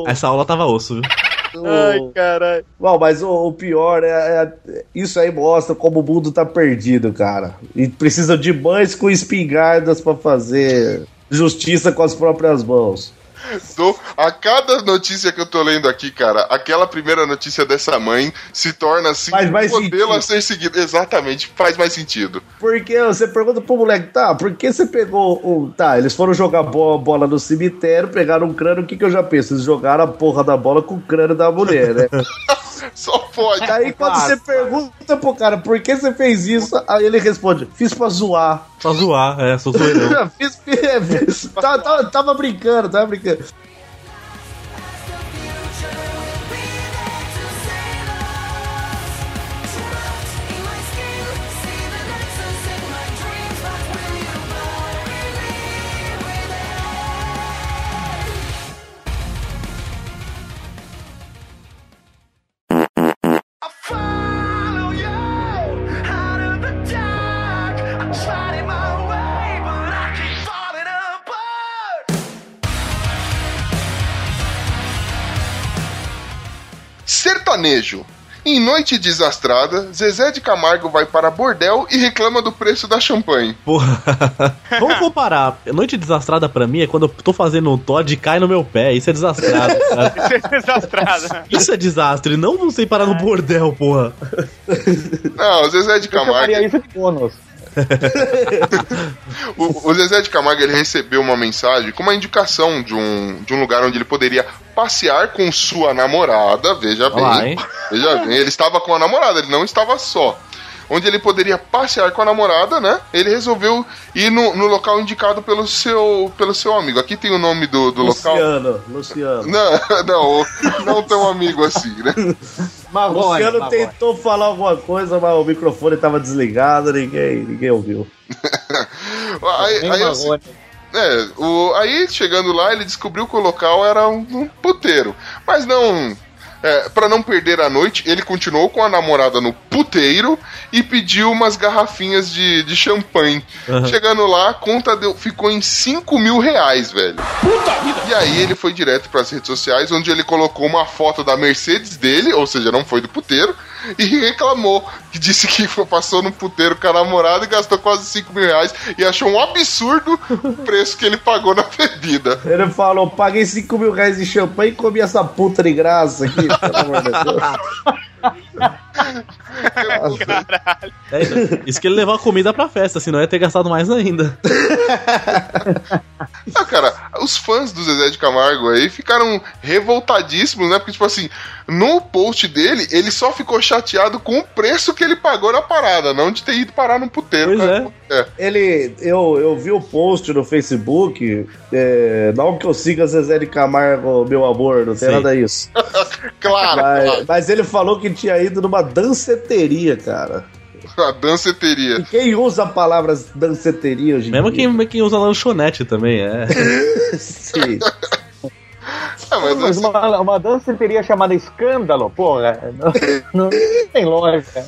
É, essa aula tava osso, viu? O- caralho. Bom, mas o, o pior é, é- Isso aí mostra como o mundo tá perdido, cara. E precisa de mães com espingardas pra fazer justiça com as próprias mãos. Tô- a cada notícia que eu tô lendo aqui, cara, aquela primeira notícia dessa mãe se torna assim Faz mais um modelo sentido. a ser seguido. Exatamente, faz mais sentido. Porque você pergunta pro moleque, tá, por que você pegou o. Tá, eles foram jogar bo- bola no cemitério, pegaram um crânio, o que, que eu já penso? Eles jogaram a porra da bola com o crânio da mulher, né? Só pode. Aí quando você pergunta pro cara por que você fez isso, aí ele responde, fiz pra zoar. Só zoar, é, sou zoeirão. fiz, fiz, tava, tava- tava brincando, tava brincando. Sertanejo. Em noite desastrada, Zezé de Camargo vai para bordel e reclama do preço da champanhe. Porra. Vamos comparar. Noite desastrada pra mim é quando eu tô fazendo um Todd e cai no meu pé. Isso é desastrado. cara. Isso é desastrado. Isso é desastre. Não você parar no bordel, porra. Não, Zezé de Eu Camargo. chamaria isso de bônus. O, o Zezé de Camargo ele recebeu uma mensagem com uma indicação de um, de um lugar onde ele poderia passear com sua namorada. Veja bem. Olá, hein? Veja bem, ele estava com a namorada, ele não estava só. Onde ele poderia passear com a namorada, né? Ele resolveu ir no, no local indicado pelo seu, pelo seu amigo. Aqui tem o nome do, do local. Luciano, Luciano. Não, não, não tão amigo assim, né? Mas Luciano Marrone. tentou falar alguma coisa, mas o microfone tava desligado, ninguém, ninguém ouviu. Aí, aí, assim. É, o, aí chegando lá, ele descobriu que o local era um, um puteiro. Mas não. É, para não perder a noite, ele continuou com a namorada no puteiro e pediu umas garrafinhas de, de champanhe. Chegando lá, a conta deu, ficou em 5 mil reais, velho. E aí ele foi direto pras redes sociais, onde ele colocou uma foto da Mercedes dele, ou seja, não foi do puteiro, e reclamou. Que disse que passou no puteiro com a namorada e gastou quase 5 mil reais e achou um absurdo o preço que ele pagou na bebida. Ele falou: paguei 5 mil reais de champanhe e comi essa puta de graça aqui. Pelo amor de Deus. É, então, isso que ele levou a comida pra festa, senão ia ter gastado mais ainda. Ah, cara, os fãs do Zezé de Camargo aí ficaram revoltadíssimos, né? Porque, tipo assim, no post dele, ele só ficou chateado com o preço que ele pagou na parada, não de ter ido parar no puteiro. Pois cara. é. Ele, eu, eu vi o post no Facebook. É, não que eu siga Zezé de Camargo, meu amor, não tem Sim. nada disso. Claro, Mas, claro. mas ele falou que tinha ido numa danceteria, cara. A danceteria. E quem usa a palavra danceteria hoje em Mesmo dia? quem, quem usa lanchonete também, é. Sim. Ah, mas Mas uma, uma danceteria chamada escândalo, porra. Não, não tem lógica.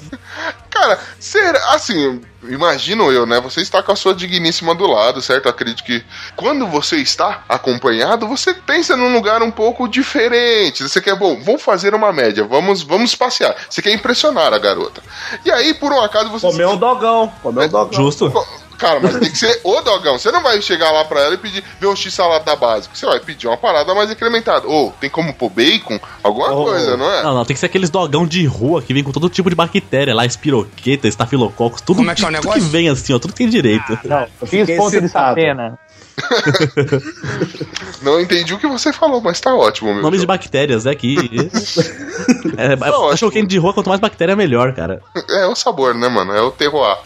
Cara, será, assim, imagino eu, né? Você está com a sua digníssima do lado, certo? Acredito que quando você está acompanhado, você pensa num lugar um pouco diferente. Você quer, bom, vamos fazer uma média, vamos, vamos passear. Você quer impressionar a garota. E aí, por um acaso, você. Comeu um dogão. Comeu um dogão. Justo. Cara, mas tem que ser o dogão. Você não vai chegar lá pra ela e pedir, ver um x-salada básico. Você vai pedir uma parada mais incrementada. Ou tem como pôr bacon? Alguma Oh. coisa, não é? Não, não, tem que ser aqueles dogão de rua que vem com todo tipo de bactéria lá, espiroqueta, estafilococos, tudo, Como é que é o negócio? que vem assim, ó, tudo tem direito. Não, fiquei fiz ponto de sapena. Não entendi o que você falou, mas tá ótimo, meu. Nomes de bactérias, é que. é, é, ótimo. cachorro quente de rua, quanto mais bactéria, melhor, cara. É o sabor, né, mano? É o terroir.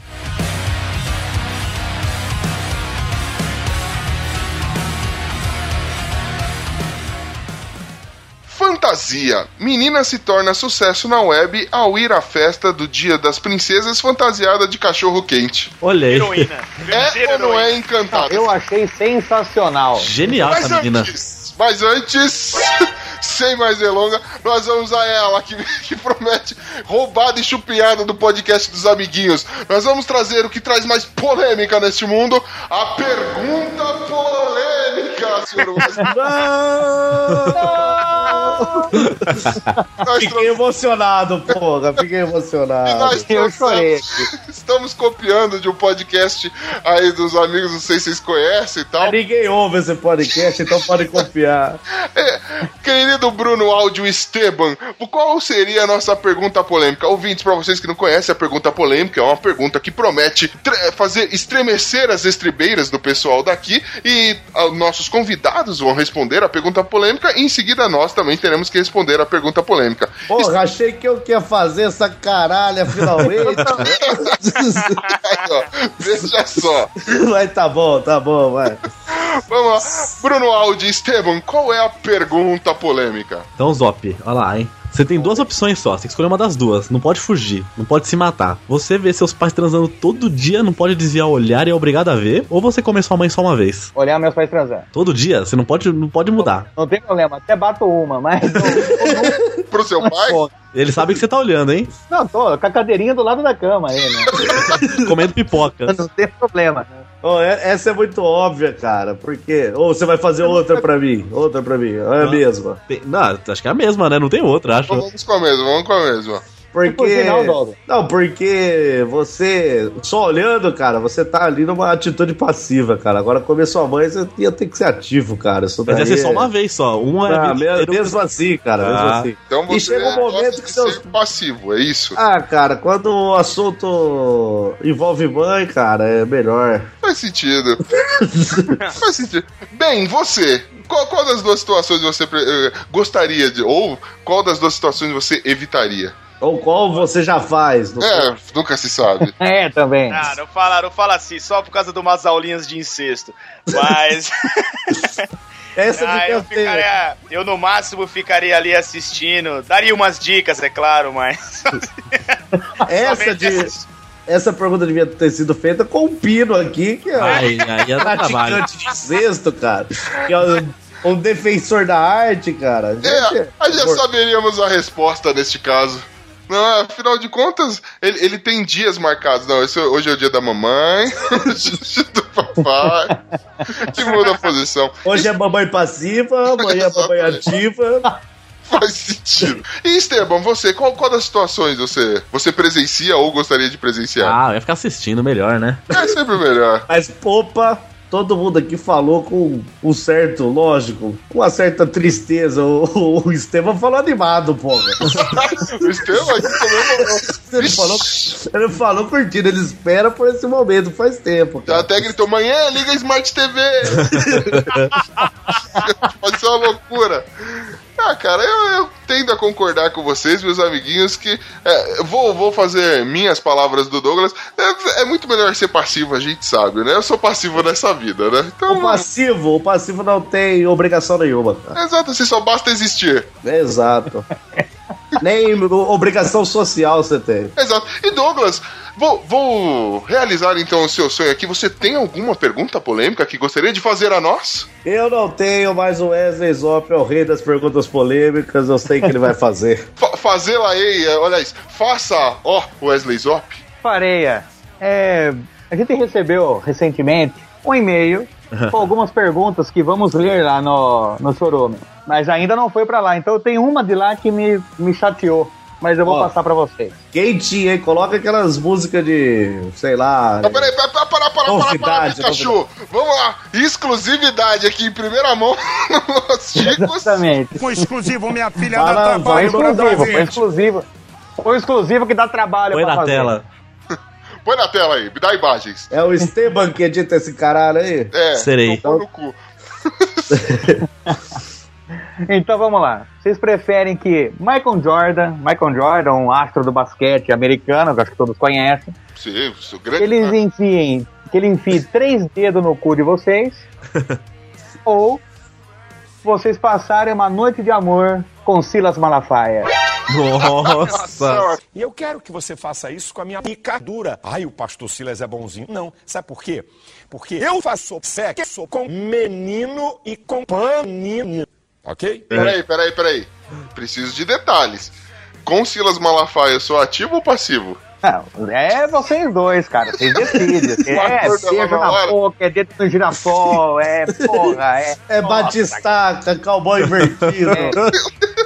Fantasia. Menina se torna sucesso na web ao ir à festa do Dia das Princesas fantasiada de cachorro quente. Olha aí. Heroína. É ou não é encantado? Eu achei sensacional. Genial Mas essa menina. antes, mas antes, sem mais delonga, nós vamos a ela que, que promete roubada e chupinhada do podcast dos amiguinhos. Nós vamos trazer o que traz mais polêmica neste mundo, a pergunta polêmica, senhor. Nós Fiquei emocionado, porra. Fiquei E emocionado. nós Eu chorei Estamos copiando de um podcast aí dos amigos, não sei se vocês conhecem e tal. Ninguém ouve esse podcast, então pode copiar. É, querido Bruno Áudio Esteban, qual seria a nossa pergunta polêmica? Ouvintes, para vocês que não conhecem, a pergunta polêmica é uma pergunta que promete fazer estremecer as estribeiras do pessoal daqui e ah, nossos convidados vão responder a pergunta polêmica e em seguida nós também teremos que responder a pergunta polêmica. Porra, achei que eu queria fazer essa caralha finalmente. Aí, ó, Veja só. Mas tá bom, tá bom, vai. Vamos lá. Bruno Aldi Esteban, qual é a pergunta polêmica? Então, Zop, olha lá, hein? Você tem duas opções só, você tem que escolher uma das duas. Não pode fugir, não pode se matar. Você vê seus pais transando todo dia, não pode desviar o olhar e é obrigado a ver. Ou você come sua mãe só uma vez. Olhar meus pais transando. Todo dia, você não pode, não pode mudar. Não tem problema, até bato uma, mas. Não, Pro seu pai? não, Ele sabe que você tá olhando, hein? não, tô com a cadeirinha do lado da cama aí, né? Comendo pipoca. Não tem problema. É- essa é muito óbvia, cara. Porque. Ou você vai fazer outra pra mim? Outra pra mim. É a mesma. Tem- Não, acho que é a mesma, né? Não tem outra, acho. Então vamos com a mesma, vamos com a mesma. Porque. Por que não, porque você. Só olhando, cara, você tá ali numa atitude passiva, cara. Agora, comer sua mãe, você ia ter que ser ativo, cara. Isso Mas daí ia ser só é- uma vez só. Uma é Ah, mesmo, mesmo assim, cara, mesmo Ah. assim. Então você E chega um momento que seus. ser passivo, é isso? Ah, cara, quando o assunto envolve mãe, cara, é melhor. Faz sentido. Faz sentido. Bem, você. Qual, qual das duas situações você eh, gostaria de. Ou qual das duas situações você evitaria? Ou qual você já faz. É, nunca se sabe. É, também. Ah, não fala, não fala assim, só por causa de umas aulinhas de incesto. Mas. Essa ah, eu, ficaria, eu no máximo ficaria ali assistindo. Daria umas dicas, é claro, mas. Essa de. Essa pergunta devia ter sido feita com o Pino aqui, que é um Aí, aí ia dar trabalho. praticante de sexto, cara. Que é um, defensor da arte, cara. Gente, É, aí já saberíamos a resposta neste caso. Não, afinal de contas, ele, ele tem dias marcados. Não, esse, hoje é o dia da mamãe, hoje é o dia do papai. Que muda a posição. Hoje é mamãe passiva, amanhã é mamãe ativa. faz sentido. E Esteban, você, qual, qual das situações você, você presencia ou gostaria de presenciar? Ah, eu ia ficar assistindo melhor, né? É sempre melhor. Mas, opa, todo mundo aqui falou com um certo, lógico, com uma certa tristeza. O, o Estevam falou animado, porra. O Esteban aqui comemorou. Ele falou, ele falou curtindo, ele espera por esse momento, faz tempo. Já Cara. até gritou, manhã, liga a Smart TV. Pode ser uma loucura. Ah, cara, eu, eu tendo a concordar com vocês, meus amiguinhos, que é, vou, vou fazer minhas palavras do Douglas. É, é muito melhor ser passivo, a gente sabe, né? Eu sou passivo nessa vida, né? Então, O passivo, o passivo não tem obrigação nenhuma, cara. exato, assim, só basta existir. Exato. Nem obrigação social você tem. Exato. E Douglas, vou, vou realizar então o seu sonho aqui. Você tem alguma pergunta polêmica que gostaria de fazer a nós? Eu não tenho, mas o Wesley Zop é o rei das perguntas polêmicas, eu sei que ele vai fazer. Fa Fazê-la aí, é, olha isso. Faça, ó, Wesley Zop. Pareia, é, a gente recebeu recentemente um e-mail com algumas perguntas que vamos ler lá no, no Chorume. Mas ainda não foi pra lá, então tem uma de lá que me, me chateou. Mas eu vou Ó. passar pra vocês. Quentinho, hein? Coloca aquelas músicas de, sei lá. Não, peraí, peraí, para, para, para, para, para, Novidade, Pikachu. Vamos lá. Exclusividade aqui em primeira mão nos Chicos. Exatamente. Com exclusivo, minha filha dá lá, trabalho Foi exclusivo, foi exclusivo. Foi exclusivo que dá trabalho Põe pra na fazer. tela. Põe na tela aí, me dá imagens. É o Esteban que edita esse caralho aí? É, Serei. pôr no cu. Então vamos lá. Vocês preferem que Michael Jordan, Michael Jordan, um astro do basquete americano, que acho que todos conhecem, Sim, sou grande. eles enfiem, que ele enfie três dedos no cu de vocês, ou vocês passarem uma noite de amor com Silas Malafaia. Nossa. E eu quero que você faça isso com a minha picadura. Ai, o pastor Silas é bonzinho. Não, sabe por quê? Porque eu faço sexo com menino e com panino. Ok? Peraí, peraí, peraí. Preciso de detalhes. Com Silas Malafaia, eu sou ativo ou passivo? Não, é vocês dois, cara. Vocês decidem. É, beijo Nova na Hora. boca, é dentro do girassol, é porra, é. É batistaca, cowboy invertido.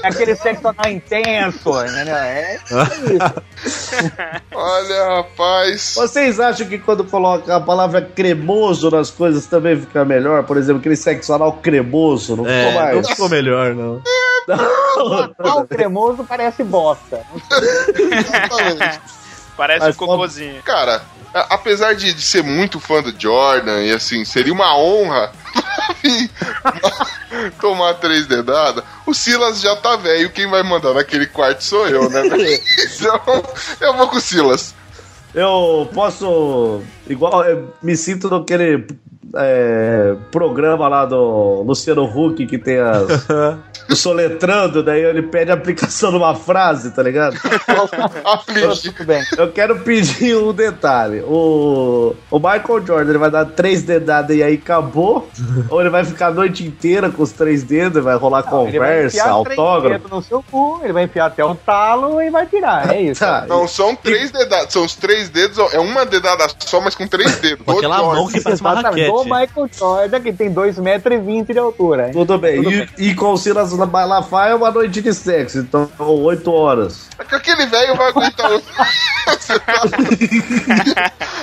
É aquele sexo anal intenso, entendeu? É isso. Olha, rapaz. Vocês acham que quando coloca a palavra cremoso nas coisas também fica melhor? Por exemplo, aquele sexo anal cremoso, não ficou É, não mais? ficou melhor, não. Pau cremoso parece bosta. Exatamente. Parece Mas um cocôzinho. Cara, a- apesar de, de ser muito fã do Jordan, e assim, seria uma honra pra mim tomar três dedadas, o Silas já tá velho, quem vai mandar naquele quarto sou eu, né? então, eu vou com o Silas. Eu posso. Igual, eu me sinto naquele é, programa lá do Luciano Huck que tem as. o soletrando, daí ele pede a aplicação numa frase, tá ligado? Tudo bem. Eu quero pedir um detalhe. O, o Michael Jordan ele vai dar três dedadas e aí acabou? Ou ele vai ficar a noite inteira com os três dedos, vai rolar Ele vai conversa, enfiar três autógrafo? dedos no seu cu, ele vai enfiar até o talo e vai tirar. É isso. Tá. Não são três dedadas, são os três dedos, é uma dedada só, mas com três dedos. Com aquela mão que parece uma Exatamente. O raquete. Michael Jordan, que tem 2,20 metros de altura. Tudo bem. Tudo e, bem. e com o Silas Malafaia é uma noite de sexo, então oito horas. Aquele velho vai aguentar. tá-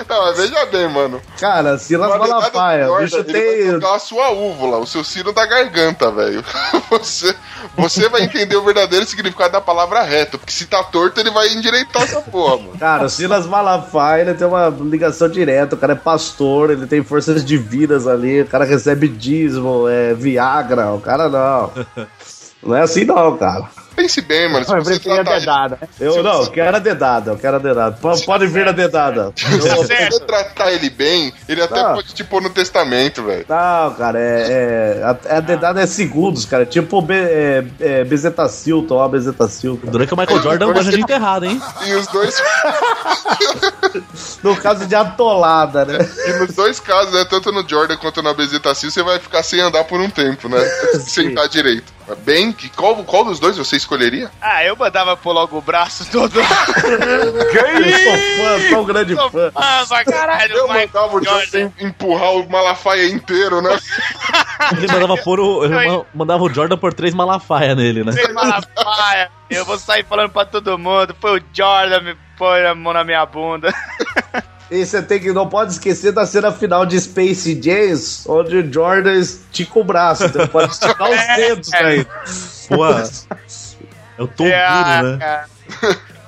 Não, mas veja bem, mano. Cara, Silas do Malafaia, o bicho tem. a sua úvula, o seu sino da garganta, velho. Você, você vai entender o verdadeiro significado da palavra reto, porque se tá torto, ele vai endireitar essa porra, mano. Cara, o Silas Malafaia ele tem uma ligação direta, o cara é pastor, ele tem forças divinas ali, o cara recebe dízimo, é Viagra, o cara não. Não é assim não, cara. Pense bem, mano. Se Eu você prefiro a tratar, dedada. né? Eu não, eu quero a dedada, eu quero a dedada. P- Pode vir a dedada. se você tratar ele bem, ele até Tá. pode te pôr no testamento, velho. Não, cara, é, é- a, a dedada é segundos, cara. É tipo be, é, é, Bezetacil, tomar Bezetacil. Durante que o Michael Jordan gosta de enterrado, hein? E os dois. No caso de atolada, né? E nos dois casos, né, tanto no Jordan quanto na Bezetacil, você vai ficar sem andar por um tempo, né? Sentar direito. Bem, que qual, qual dos dois você escolheria? Ah, eu mandava pôr logo o braço todo. Eu sou fã, sou um grande fã. Ah, pra caralho. Eu mandava o Jordan. Empurrar o Malafaia inteiro, né? Ele mandava, pôr o, ele ma- mandava o Jordan por três Malafaia nele, né? Sem Malafaia. Eu vou sair falando pra todo mundo. Foi o Jordan me põe a mão na minha bunda. E você tem que não pode esquecer da cena final de Space Jams, onde o Jordan estica o braço. Então pode esticar os dedos aí. Pô, é o tom É, duro, né?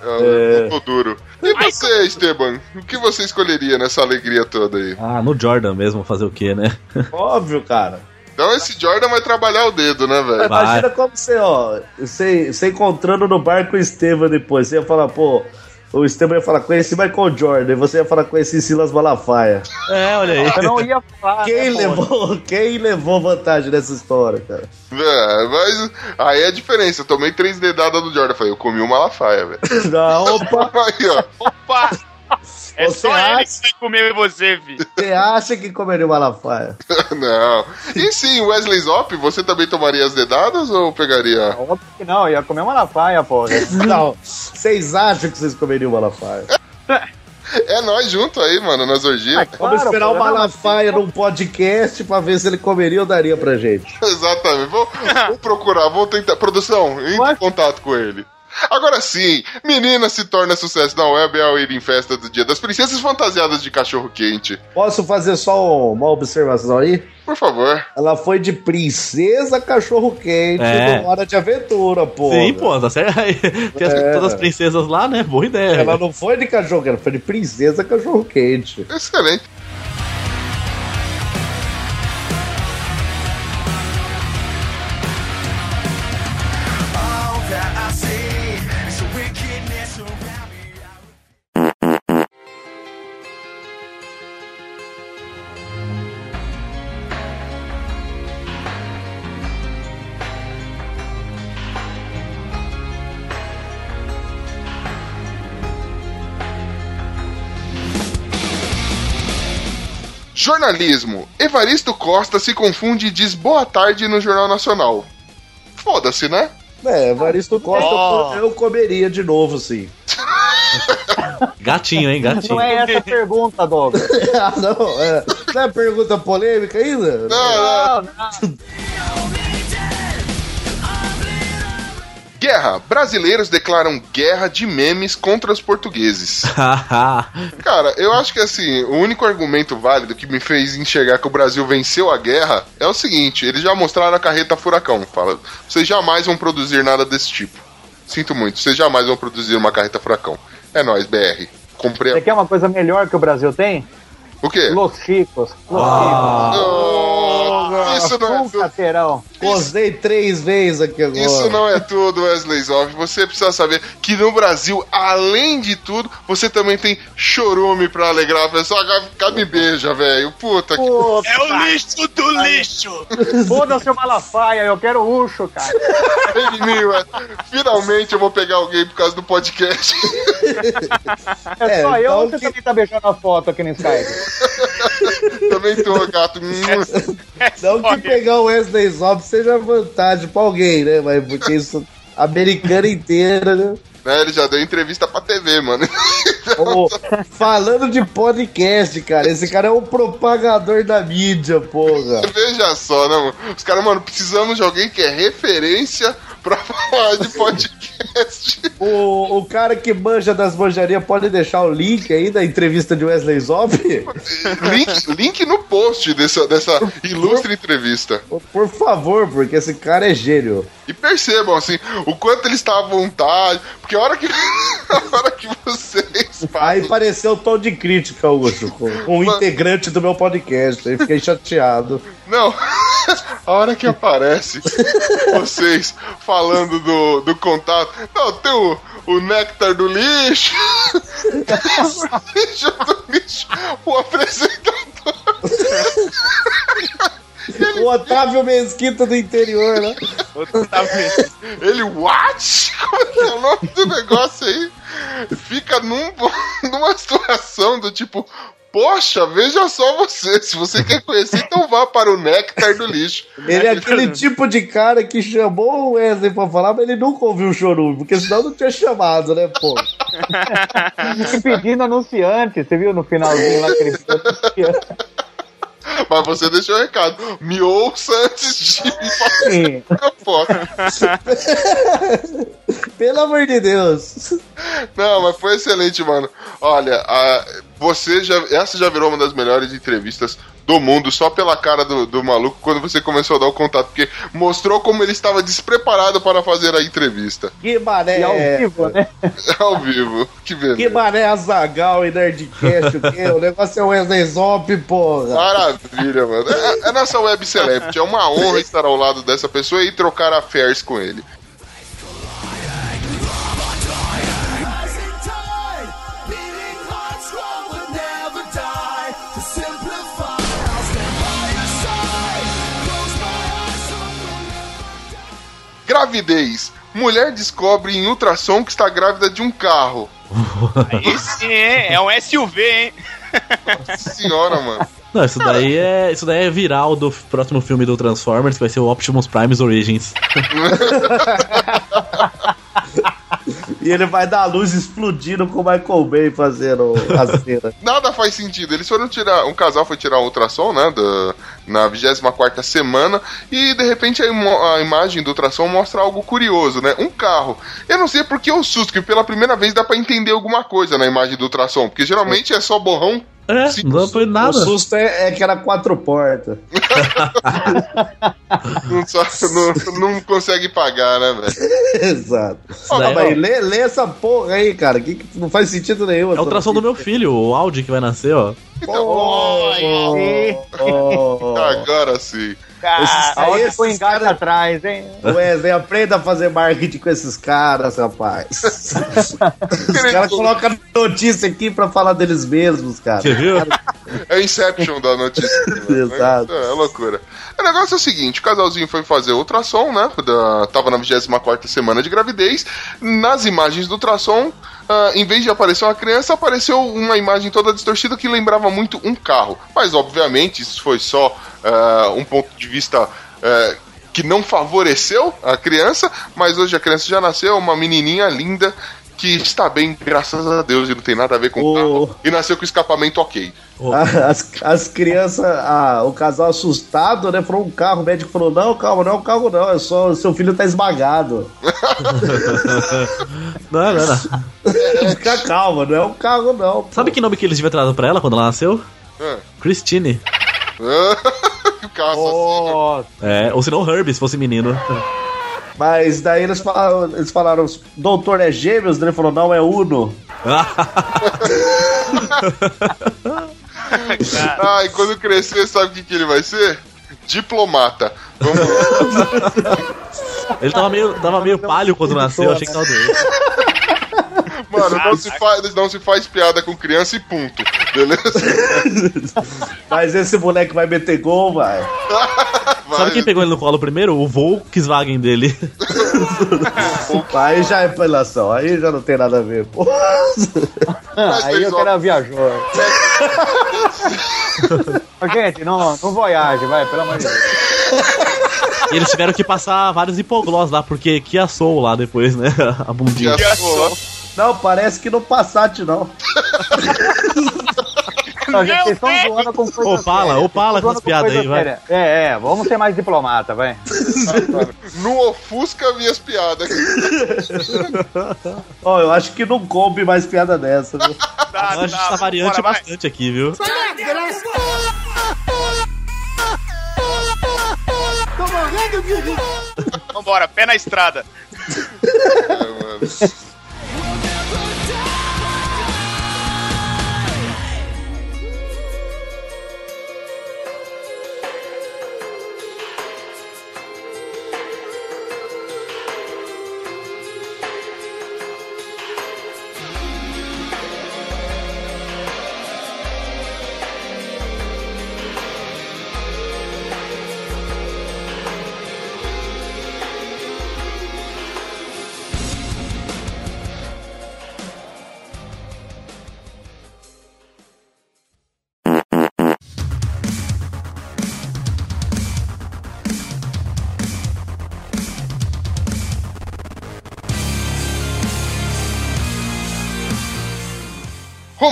É. Eu tô duro. E você, Esteban? O que você escolheria nessa alegria toda aí? Ah, no Jordan mesmo, fazer o quê, né? Óbvio, cara. Então esse Jordan vai trabalhar o dedo, né, velho? Vai. Imagina como você, ó, você, você encontrando no bar com o Estevam depois. Você ia falar, pô, o Estevam ia falar, conheci Michael Jordan. E você ia falar, conheci Silas Malafaia. É, olha aí. Eu não ia falar. Quem né, levou, quem levou vantagem nessa história, cara? É, mas aí é a diferença. Eu tomei três dedadas do Jordan. Falei, eu comi o Malafaia, velho. Não, opa, Aí, ó. Opa! É Você só ele acha- que vai comer você, filho. você acha que comeria o Malafaia? Não. E sim, Wesley Zop, você também tomaria as dedadas ou pegaria? Óbvio que não, ia comer uma lafaia, pô. Não, vocês acham que vocês comeriam o Malafaia? É nós junto aí, mano, nas orgias. Vamos Claro, esperar pô, o não, Malafaia num podcast pra ver se ele comeria ou daria pra gente. Exatamente. Vou, vou procurar, vou tentar. Produção, entre em contato com ele. Agora sim, menina se torna sucesso na web ao ir em festa do Dia das Princesas fantasiadas de cachorro quente. Posso fazer só uma observação aí? Por favor. Ela foi de princesa cachorro quente É. no Hora de Aventura, pô. Sim, pô, tá certo. Tem as- É. todas as princesas lá, né? Boa ideia. Ela não foi de cachorro quente, ela foi de princesa cachorro quente. Excelente. Jornalismo. Evaristo Costa se confunde e diz boa tarde no Jornal Nacional. Foda-se, né? É, Evaristo Costa Oh. eu, eu comeria de novo, sim. Gatinho, hein? Gatinho. Não é essa a pergunta, Douglas. ah, não, é. Não é pergunta polêmica ainda? Não, não. Não, não. Guerra. Brasileiros declaram guerra de memes contra os portugueses. Cara, eu acho que assim, o único argumento válido que me fez enxergar que o Brasil venceu a guerra é o seguinte: eles já mostraram a carreta furacão. Fala, vocês jamais vão produzir nada desse tipo. Sinto muito, vocês jamais vão produzir uma carreta furacão. É nóis, BR. Comprei Você quer uma coisa melhor que o Brasil tem? O quê? Los Chicos. Los Oh, isso não é tudo. Três vezes aqui agora. Isso não é tudo, Wesley Zoff. Você precisa saber que no Brasil, além de tudo, você também tem chorume pra alegrar a pessoa. Cá me beija, velho. Puta que. Pô, É o lixo do lixo. Foda-se o Malafaia, eu quero Ucho, cara. Vem em mim, ué. Finalmente eu vou pegar alguém por causa do podcast. É, É, só eu então ou você que- também tá beijando a foto aqui no Skype? também tô, gato. Não que pegar o Wesley Zop seja vantagem pra alguém, né? Mas porque isso. Americana inteira, né? Né, ele já deu entrevista pra TV, mano. Ô, falando de podcast, cara, esse cara é um propagador da mídia, porra. Veja só, né, mano? Os caras, mano, precisamos de alguém que é referência pra falar de podcast. O, o cara que manja das manjarias pode deixar o link aí da entrevista de Wesley Zop? link, link no post dessa, dessa ilustre entrevista. Por favor, porque esse cara é gênio. E percebam, assim, o quanto ele está à vontade. Porque a hora que, a hora que vocês Aí falam. pareceu o tom de crítica, um Mano. integrante do meu podcast. Aí fiquei chateado. Não, a hora que aparece vocês falando do, do contato. Não, tem o, o néctar do lixo. o lixo do lixo. O apresentador. O Otávio Mesquita do interior, né? Ele, what? Como é que é o nome do negócio aí? Fica num, numa situação do tipo, Poxa, veja só você. Se você quer conhecer, então vá para o Néctar do Lixo. Ele é aquele tipo de cara que chamou o Wesley pra falar, mas ele nunca ouviu o chorume, porque senão não tinha chamado, né, pô? Pedindo anunciante, você viu no finalzinho lá que ele pediu anunciante? Mas você deixou o recado. Me ouça antes de me Sim. fazer. Pelo amor de Deus. Não, mas foi excelente, mano. Olha, a- você já. Essa já virou uma das melhores entrevistas do mundo, só pela cara do, do maluco quando você começou a dar o contato, porque mostrou como ele estava despreparado para fazer a entrevista. Que mané. E ao vivo, né? Ao vivo. Que Que beleza. mané Azagal e Nerdcast, o quê? O negócio é o Wesley Zop, porra. Maravilha, mano. É, é nossa web celebrity. É uma honra estar ao lado dessa pessoa e trocar affairs com ele. Gravidez. Mulher descobre em ultrassom que está grávida de um carro. Aí sim, hein? É um SUV, hein? Nossa senhora, mano. Não, isso daí é. Isso daí é viral do próximo filme do Transformers, que vai ser o Optimus Prime's Origins. E ele vai dar a luz explodindo com o Michael Bay fazendo a cena. Nada faz sentido. Eles foram tirar. Um casal foi tirar um ultrassom, né? Da, na 24 semana. E de repente a, a imagem do ultrassom mostra algo curioso, né? Um carro. Eu não sei porque o susto, que pela primeira vez dá pra entender alguma coisa na imagem do ultrassom. Porque geralmente é só borrão. É, Sim, não foi O nada. susto é, é que era quatro portas. Não, só- não- não consegue pagar, né, velho? Exato. daí, mas ó. lê, lê essa porra aí, cara. Que, que não faz sentido nenhum. É o ultrassom do meu filho, o Audi que vai nascer, ó. Oh, oh, oh. Agora sim. Cara, esses foi cara- atrás, hein? Wesley, aprenda a fazer marketing com esses caras, rapaz. Os caras colocam notícia aqui pra falar deles mesmos, cara. Você viu? É Inception da notícia. né? Exato. É, é loucura. O negócio é o seguinte: o casalzinho foi fazer o ultrassom, né? Da, tava na 24 semana de gravidez. Nas imagens do ultrassom, ah, em vez de aparecer uma criança, apareceu uma imagem toda distorcida que lembrava muito um carro. Mas, obviamente, isso foi só ah, um ponto de vista. ah, que não favoreceu a criança, mas hoje a criança já nasceu, uma menininha linda que está bem, graças a Deus, e não tem nada a ver com o carro, e nasceu com escapamento ok. As, as crianças, ah, o casal assustado, né? Falou um carro, o médico falou: Não, calma, não é um carro, não, é só seu filho tá esmagado. Não, não, não. Fica calma, não é um carro, não. pô. Sabe que nome que eles deviam ter dado pra ela quando ela nasceu? Ah. Christine. o carro. Oh, É, ou se não Herbie, se fosse menino. Mas daí eles falaram, eles falaram, doutor é gêmeos? Ele falou, não, é Uno. Ah, e quando crescer, sabe o que, que ele vai ser? Diplomata. Vamos lá. Ele tava meio, tava meio palho quando nasceu, eu achei que tava doente. Mano, não se, faz, não se faz piada com criança e ponto. Beleza? Mas esse moleque vai meter gol, vai. Sabe quem pegou ele no colo primeiro? O Volkswagen dele. Aí já é apelação, aí já não tem nada a ver, pô. aí o cara viajou. Gente, não, não voyage, vai, pelo amor de Deus. E eles tiveram que passar vários hipoglós lá, porque que assou lá depois, né? A bundinha. Já sou. Não, parece que no Passat, não. Não, gente, vocês estão zoando com coisa fala Vocês com as piadas aí, vai. séria. É, é, vamos ser mais diplomata, vai. No ofusca minhas piadas. Ó, eu acho que não coube mais piada dessa, viu? Tá, A gente tá variante bora, vai. bastante aqui, viu? Vambora, pé na estrada. É, mano.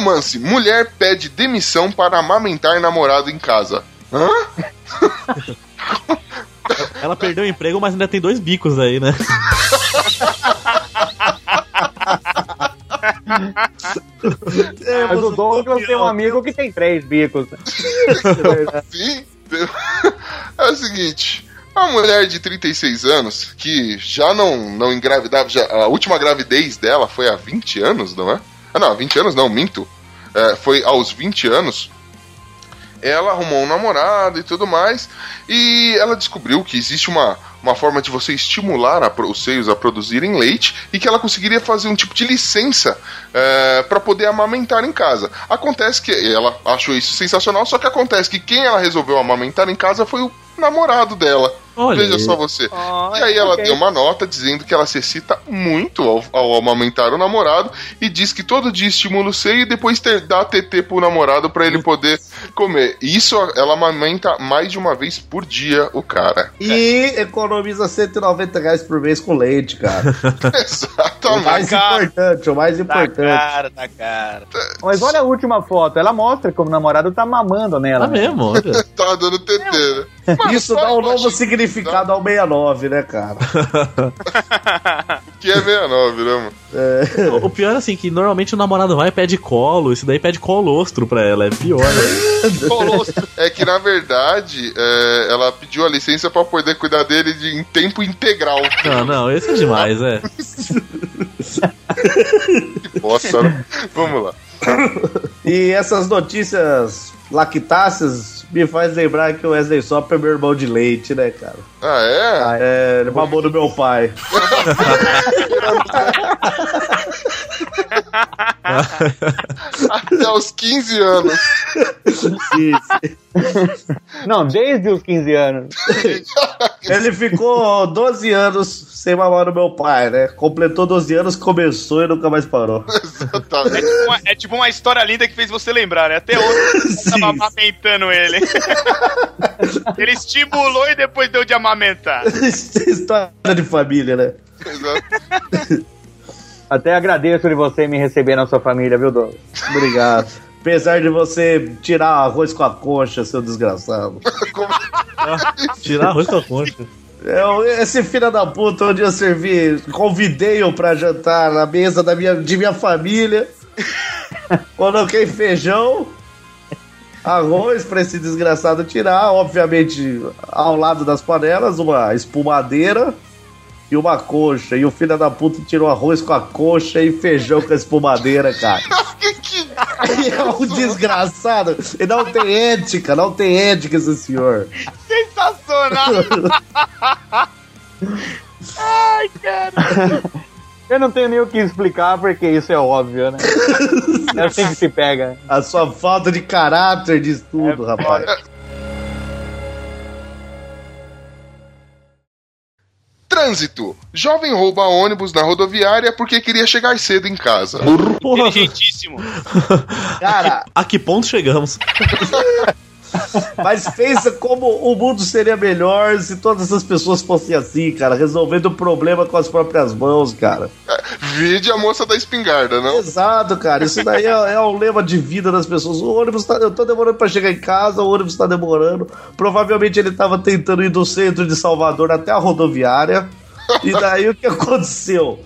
Romance: mulher pede demissão para amamentar namorado em casa. Hã? Ela perdeu o emprego, mas ainda tem dois bicos aí, né? É, Mas o Douglas tem um amigo que tem três bicos. Sim. É o seguinte. Uma mulher de 36 anos, que já não, não engravidava, já, a última gravidez dela foi há 20 anos, não é? Ah, não, 20 anos não, minto. É, foi aos 20 anos. Ela arrumou um namorado e tudo mais. E ela descobriu que existe uma, uma forma de você estimular a os seios a produzirem leite e que ela conseguiria fazer um tipo de licença para poder amamentar em casa. Acontece que ela achou isso sensacional, só que acontece que quem ela resolveu amamentar em casa foi o namorado dela. Olha Veja aí. só você. Olha, e aí ela ok. deu uma nota dizendo que ela se excita muito ao, ao amamentar o namorado e diz que todo dia estimula o seio e depois ter, dá TT pro namorado pra ele poder comer. Isso ela amamenta mais de uma vez por dia o cara. E economiza 190 reais por mês com leite, cara. O Exatamente. mais cara. importante, o mais importante. cara, tá cara. Mas olha a última foto, ela mostra como o namorado tá mamando nela. Tá mesmo, olha. Tá dando TT, né? Isso dá um novo achei significado ao 69, né, cara? Que é 69, né, mano? O pior é assim, que normalmente o namorado vai e pede colo, esse daí pede colostro pra ela, é pior, né? Colostro. É que na verdade é, ela pediu a licença pra poder cuidar dele de, em tempo integral. Não, não, esse é demais, é. Nossa, né? vamos lá. E essas notícias lactáceas me faz lembrar que o Wesley Sop é meu irmão de leite, né, cara? Ah, é? É, ele mamou do meu pai. Até os 15 anos. Isso. Não, desde os 15 anos. Ele ficou 12 anos sem mamar no meu pai, né? Completou 12 anos, começou e nunca mais parou. É Exatamente. tipo, uma, é tipo uma história linda que fez você lembrar, né? Até hoje eu tava amamentando ele. ele estimulou e depois deu de amamentar. História de família, né? Exato. Até agradeço de você me receber na sua família, viu, Douglas? Obrigado. Apesar de você tirar arroz com a concha, seu desgraçado. Tirar arroz com a concha. Eu, esse filho da puta, onde eu servi, convidei-o pra jantar na mesa da minha, de minha família. Coloquei feijão, arroz pra esse desgraçado tirar. Obviamente, ao lado das panelas, uma espumadeira e uma coxa. E o filho da puta tirou arroz com a coxa e feijão com a espumadeira, cara. Que- que- E é um desgraçado. E não tem ética, não tem ética esse senhor. Sensacional! Ai, cara. Eu não tenho nem o que explicar, porque isso é óbvio, né? É assim que se pega. A sua falta de caráter diz tudo, rapaz. Trânsito. Jovem rouba ônibus na rodoviária porque queria chegar cedo em casa. Porra, Inteligentíssimo. Cara, a que ponto chegamos? mas pensa como o mundo seria melhor se todas essas pessoas fossem assim, cara, resolvendo o problema com as próprias mãos, cara. Vide a moça da espingarda, não? Exato, cara. Isso daí é, é um lema de vida das pessoas. O ônibus tá. Eu tô demorando pra chegar em casa, o ônibus tá demorando. Provavelmente ele tava tentando ir do centro de Salvador até a rodoviária. E daí o que aconteceu?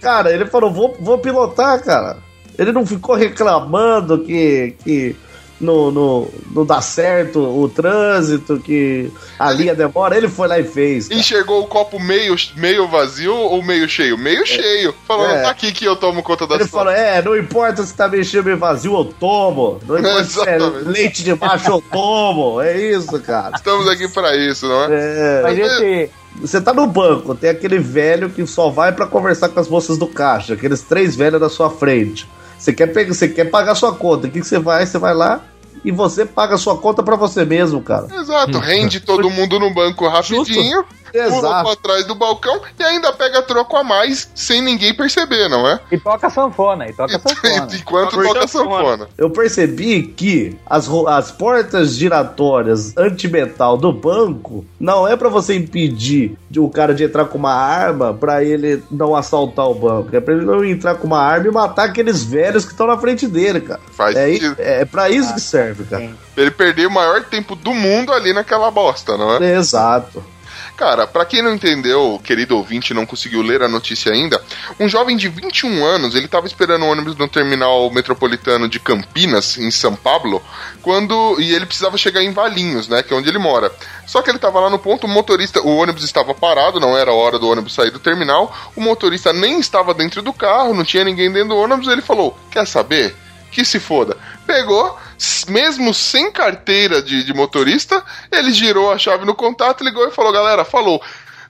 Cara, ele falou: vou, vou pilotar, cara. Ele não ficou reclamando que. que não, não, não dá certo o trânsito, que a linha demora. Ele foi lá e fez. cara. Enxergou o copo meio, meio vazio ou meio cheio? Meio cheio. Falou, É. tá aqui que eu tomo conta da Ele falou: é, não importa se tá mexendo meio vazio, eu tomo. Não importa se é leite de macho, eu tomo. É isso, cara. Estamos aqui pra isso, não é? É, Mas esse. você tá no banco, tem aquele velho que só vai pra conversar com as moças do caixa, aqueles três velhos na sua frente. Você quer, pegar, você quer pagar sua conta. O que, que você vai? Você vai lá e você paga a sua conta pra você mesmo, cara. Exato, rende todo mundo no banco rapidinho. pula Exato. pra trás do balcão e ainda pega troco a mais sem ninguém perceber, não é? E toca sanfona, e toca sanfona. Enquanto Toca toca sanfona. sanfona. Eu percebi que as, as portas giratórias antimetal do banco não é pra você impedir de o cara de entrar com uma arma pra ele não assaltar o banco. É pra ele não entrar com uma arma e matar aqueles velhos que estão na frente dele, cara. Faz É, sentido. é pra isso que serve, cara. sim. Ele perdeu o maior tempo do mundo ali naquela bosta, não é? Exato. Cara, pra quem não entendeu, querido ouvinte, não conseguiu ler a notícia ainda, um jovem de 21 anos, ele tava esperando o ônibus no terminal metropolitano de Campinas, em São Paulo, quando e ele precisava chegar em Valinhos, né, que é onde ele mora. Só que ele tava lá no ponto, o motorista, o ônibus estava parado, não era hora do ônibus sair do terminal, o motorista nem estava dentro do carro, não tinha ninguém dentro do ônibus, ele falou: "Quer saber? Que se foda". Pegou, mesmo sem carteira de, de motorista, ele girou a chave no contato, ligou e falou: galera, falou.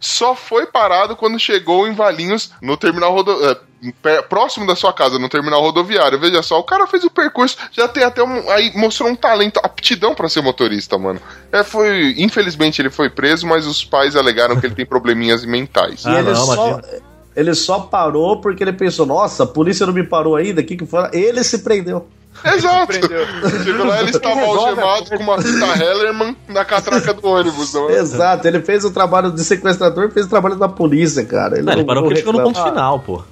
Só foi parado quando chegou em Valinhos, no terminal rodo... é, pé- próximo da sua casa, no terminal rodoviário. Veja só, o cara fez o percurso, já tem até um. Aí mostrou um talento, aptidão pra ser motorista, mano. É, foi. Infelizmente ele foi preso, mas os pais alegaram que ele tem probleminhas mentais. E Ah, ele, não, só, imagina. ele só parou porque ele pensou: nossa, a polícia não me parou ainda, o que que foi? Ele se prendeu. Exato! Chegou lá, ele estava algemado com uma fita Hellerman na catraca do ônibus, não é? Exato, ele fez o trabalho de sequestrador fez o trabalho da polícia, cara. Não, ele parou porque chegou no ponto final, pô.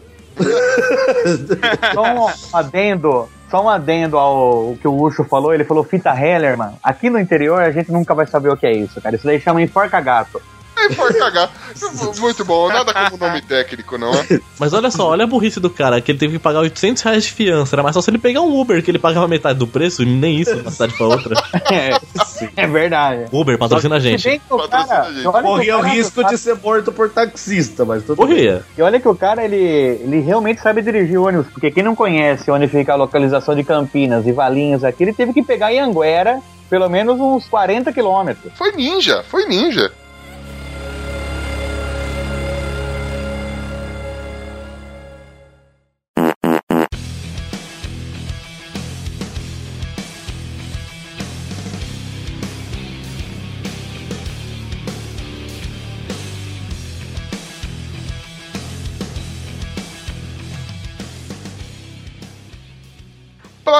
Só um adendo, só um adendo ao que o Ucho falou, ele falou fita Heller, mano. Aqui no interior a gente nunca vai saber o que é isso, cara. Isso daí chama enforca gato. Aí foi cagar. Muito bom, nada como nome técnico, não é? Mas olha só, olha a burrice do cara, que ele teve que pagar 800 reais de fiança. Era mais só se ele pegar um Uber, que ele pagava metade do preço, e nem isso, de uma cidade pra outra. É, é verdade. Uber, patrocina a gente. bem que o cara, Corria o risco de ser morto por taxista, mas tudo bem. Corria. E olha que o cara, ele, ele realmente sabe dirigir o ônibus, porque quem não conhece onde fica a localização de Campinas e Valinhos aqui, ele teve que pegar em Anguera pelo menos uns 40 quilômetros. Foi ninja, foi ninja.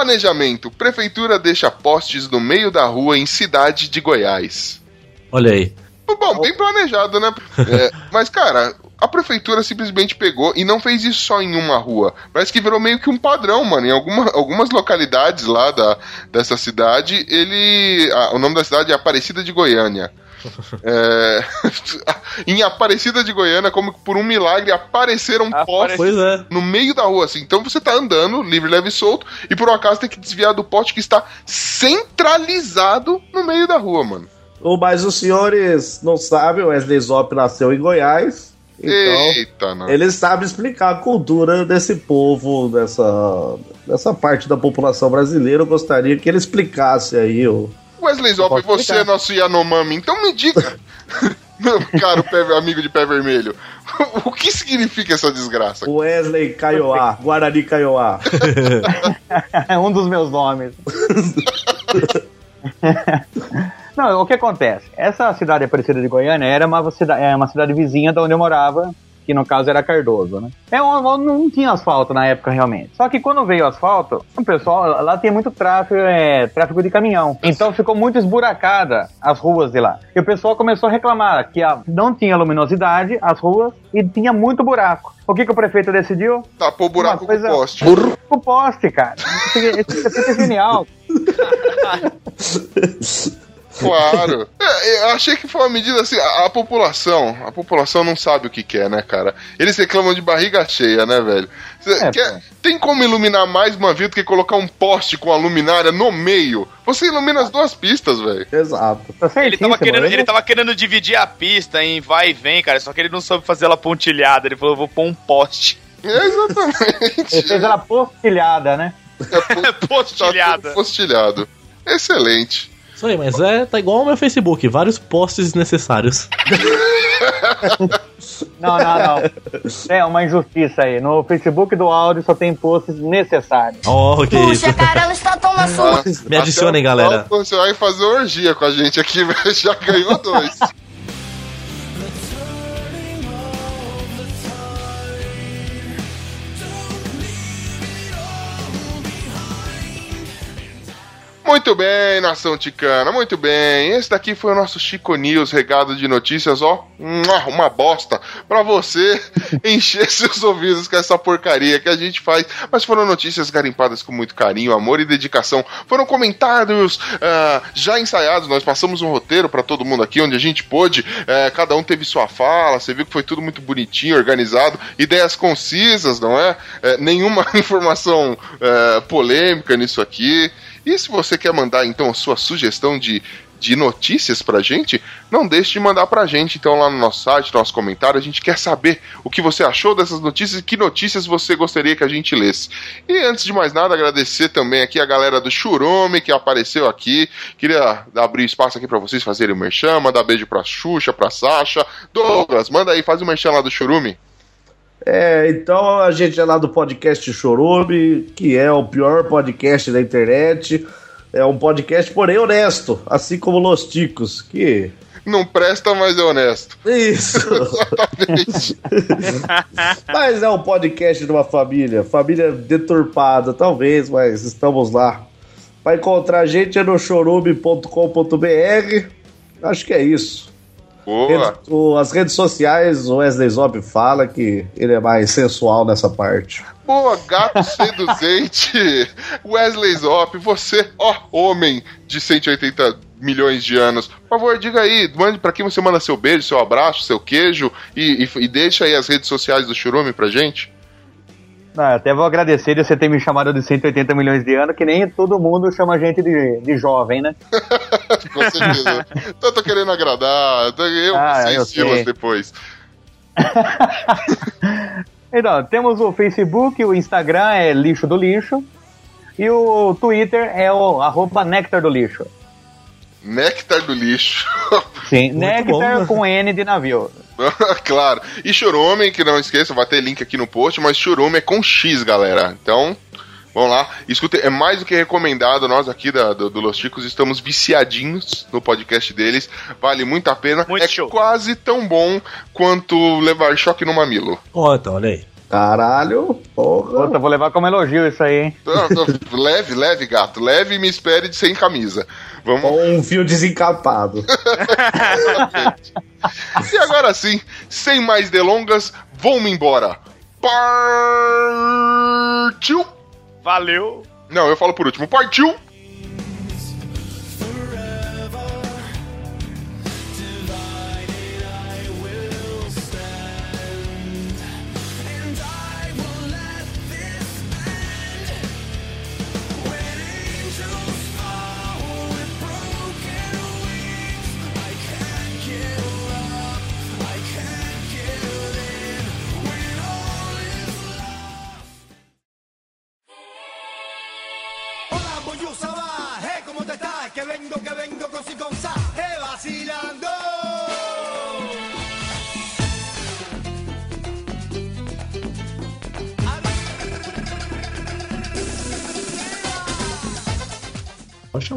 Planejamento. Prefeitura deixa postes no meio da rua em cidade de Goiás. Olha aí. Bom, bem planejado, né? É, mas, cara, a prefeitura simplesmente pegou e não fez isso só em uma rua. Parece que virou meio que um padrão, mano. Em alguma, algumas localidades lá da, dessa cidade, ele. ah, o nome da cidade é Aparecida de Goiânia. É, em Aparecida de Goiânia, como que por um milagre, apareceram postes Pois é. no meio da rua, assim. Então você tá andando, livre, leve e solto, e por um acaso tem que desviar do poste que está centralizado no meio da rua, mano. Ou, Mas os senhores não sabem, o Wesley Zop nasceu em Goiás, então Eita, não. ele sabe explicar a cultura desse povo, dessa, dessa parte da população brasileira. Eu gostaria que ele explicasse aí o. Wesley Zop, você é nosso Yanomami, então me diga, meu caro pé- amigo de pé vermelho, o que significa essa desgraça? O Wesley Caioá, Guarani Caioá. É um dos meus nomes. Não, o que acontece? Essa cidade Aparecida de Goiânia era uma cidade, é uma cidade vizinha da onde eu morava, que no caso era Cardoso, né? É, um- não tinha asfalto na época realmente. Só que quando veio o asfalto, o pessoal lá tem muito tráfego, é, tráfego de caminhão. Então ficou muito esburacada as ruas de lá. E o pessoal começou a reclamar que a- não tinha luminosidade as ruas e tinha muito buraco. O que, que o prefeito decidiu? Tapou o buraco Uma coisa- com o poste. O poste, cara. Esse esse prefeito é genial. Claro. É, eu achei que foi uma medida assim, a, a população, a população não sabe o que quer, né, cara? Eles reclamam de barriga cheia, né, velho? É, quer- tem como iluminar mais uma vida do que colocar um poste com a luminária no meio? Você ilumina as duas pistas, velho. Exato. Tá Ele tava, querendo, Ele- tava querendo dividir a pista em vai e vem, cara, só que ele não soube fazer ela pontilhada. Ele falou, vou pôr um poste. É, exatamente. Ele fez ela postilhada, né? É, tá Postilhada. tudo postilhado. Excelente. Isso aí, mas é, tá igual ao meu Facebook, vários posts desnecessários. Não, não, não. É uma injustiça aí. No Facebook do áudio só tem posts necessários. Oh, que isso. Puxa, caramba, está tão na sua. Me adicionem, galera. Você vai fazer orgia com a gente aqui, já ganhou dois. Muito bem, nação ticana, muito bem. Esse daqui foi o nosso Chico News, regado de notícias, ó, uma bosta, pra você encher seus ouvidos com essa porcaria que a gente faz. Mas foram notícias garimpadas com muito carinho, amor e dedicação. Foram comentários ah, já ensaiados, nós passamos um roteiro pra todo mundo aqui, onde a gente pôde, eh, cada um teve sua fala, você viu que foi tudo muito bonitinho, organizado, ideias concisas, não é? Eh, nenhuma informação eh, polêmica nisso aqui. E se você quer mandar, então, a sua sugestão de, de notícias pra gente, não deixe de mandar pra gente, então, lá no nosso site, no nosso comentário. A gente quer saber o que você achou dessas notícias e que notícias você gostaria que a gente lesse. E antes de mais nada, agradecer também aqui a galera do Churume que apareceu aqui. Queria abrir espaço aqui pra vocês fazerem o merchan, mandar beijo pra Xuxa, pra Sasha. Douglas, manda aí, faz o merchan lá do Churume. É, então a gente é lá do podcast Chorume, que é o pior podcast da internet. É um podcast, porém, honesto, assim como Los Ticos, que. Não presta, mas é honesto. Isso! Exatamente. mas é um podcast de uma família, família deturpada, talvez, mas estamos lá. Para encontrar a gente é no chorume.com.br. Acho que é isso. Boa. As redes sociais, o Wesley Zop fala que ele é mais sensual nessa parte. Boa, gato seduzente. Wesley Zop, você, ó, homem de 180 milhões de anos. Por favor, diga aí, mande pra quem você manda seu beijo, seu abraço, seu queijo e, e, e deixa aí as redes sociais do Churume pra gente. Não, eu até vou agradecer de você ter me chamado de 180 milhões de anos, que nem todo mundo chama a gente de, de jovem, né? Com certeza. então, eu tô querendo agradar. Eu Ah, sei. depois. Então, temos o Facebook, o Instagram é Lixo do Lixo, e o Twitter é o arroba Nectar do Lixo. Néctar do lixo. Sim, Muito Nectar bom, né? com N de navio. claro. E Churume, que não esqueça, vai ter link aqui no post, mas Churume é com X, galera. Então, vamos lá. Escutem, é mais do que recomendado. Nós aqui da- do, do Los Chicos estamos viciadinhos no podcast deles. Vale muito a pena. Muito é show. quase tão bom quanto levar choque no mamilo. Ó, então, olha aí. Caralho, porra. Puta, vou levar como elogio isso aí, hein? Leve, leve, gato. Leve e me espere de sem camisa. Vamos. Com um fio desencapado. E agora sim, sem mais delongas, vamos embora. Partiu! Valeu. Não, eu falo por último. Partiu!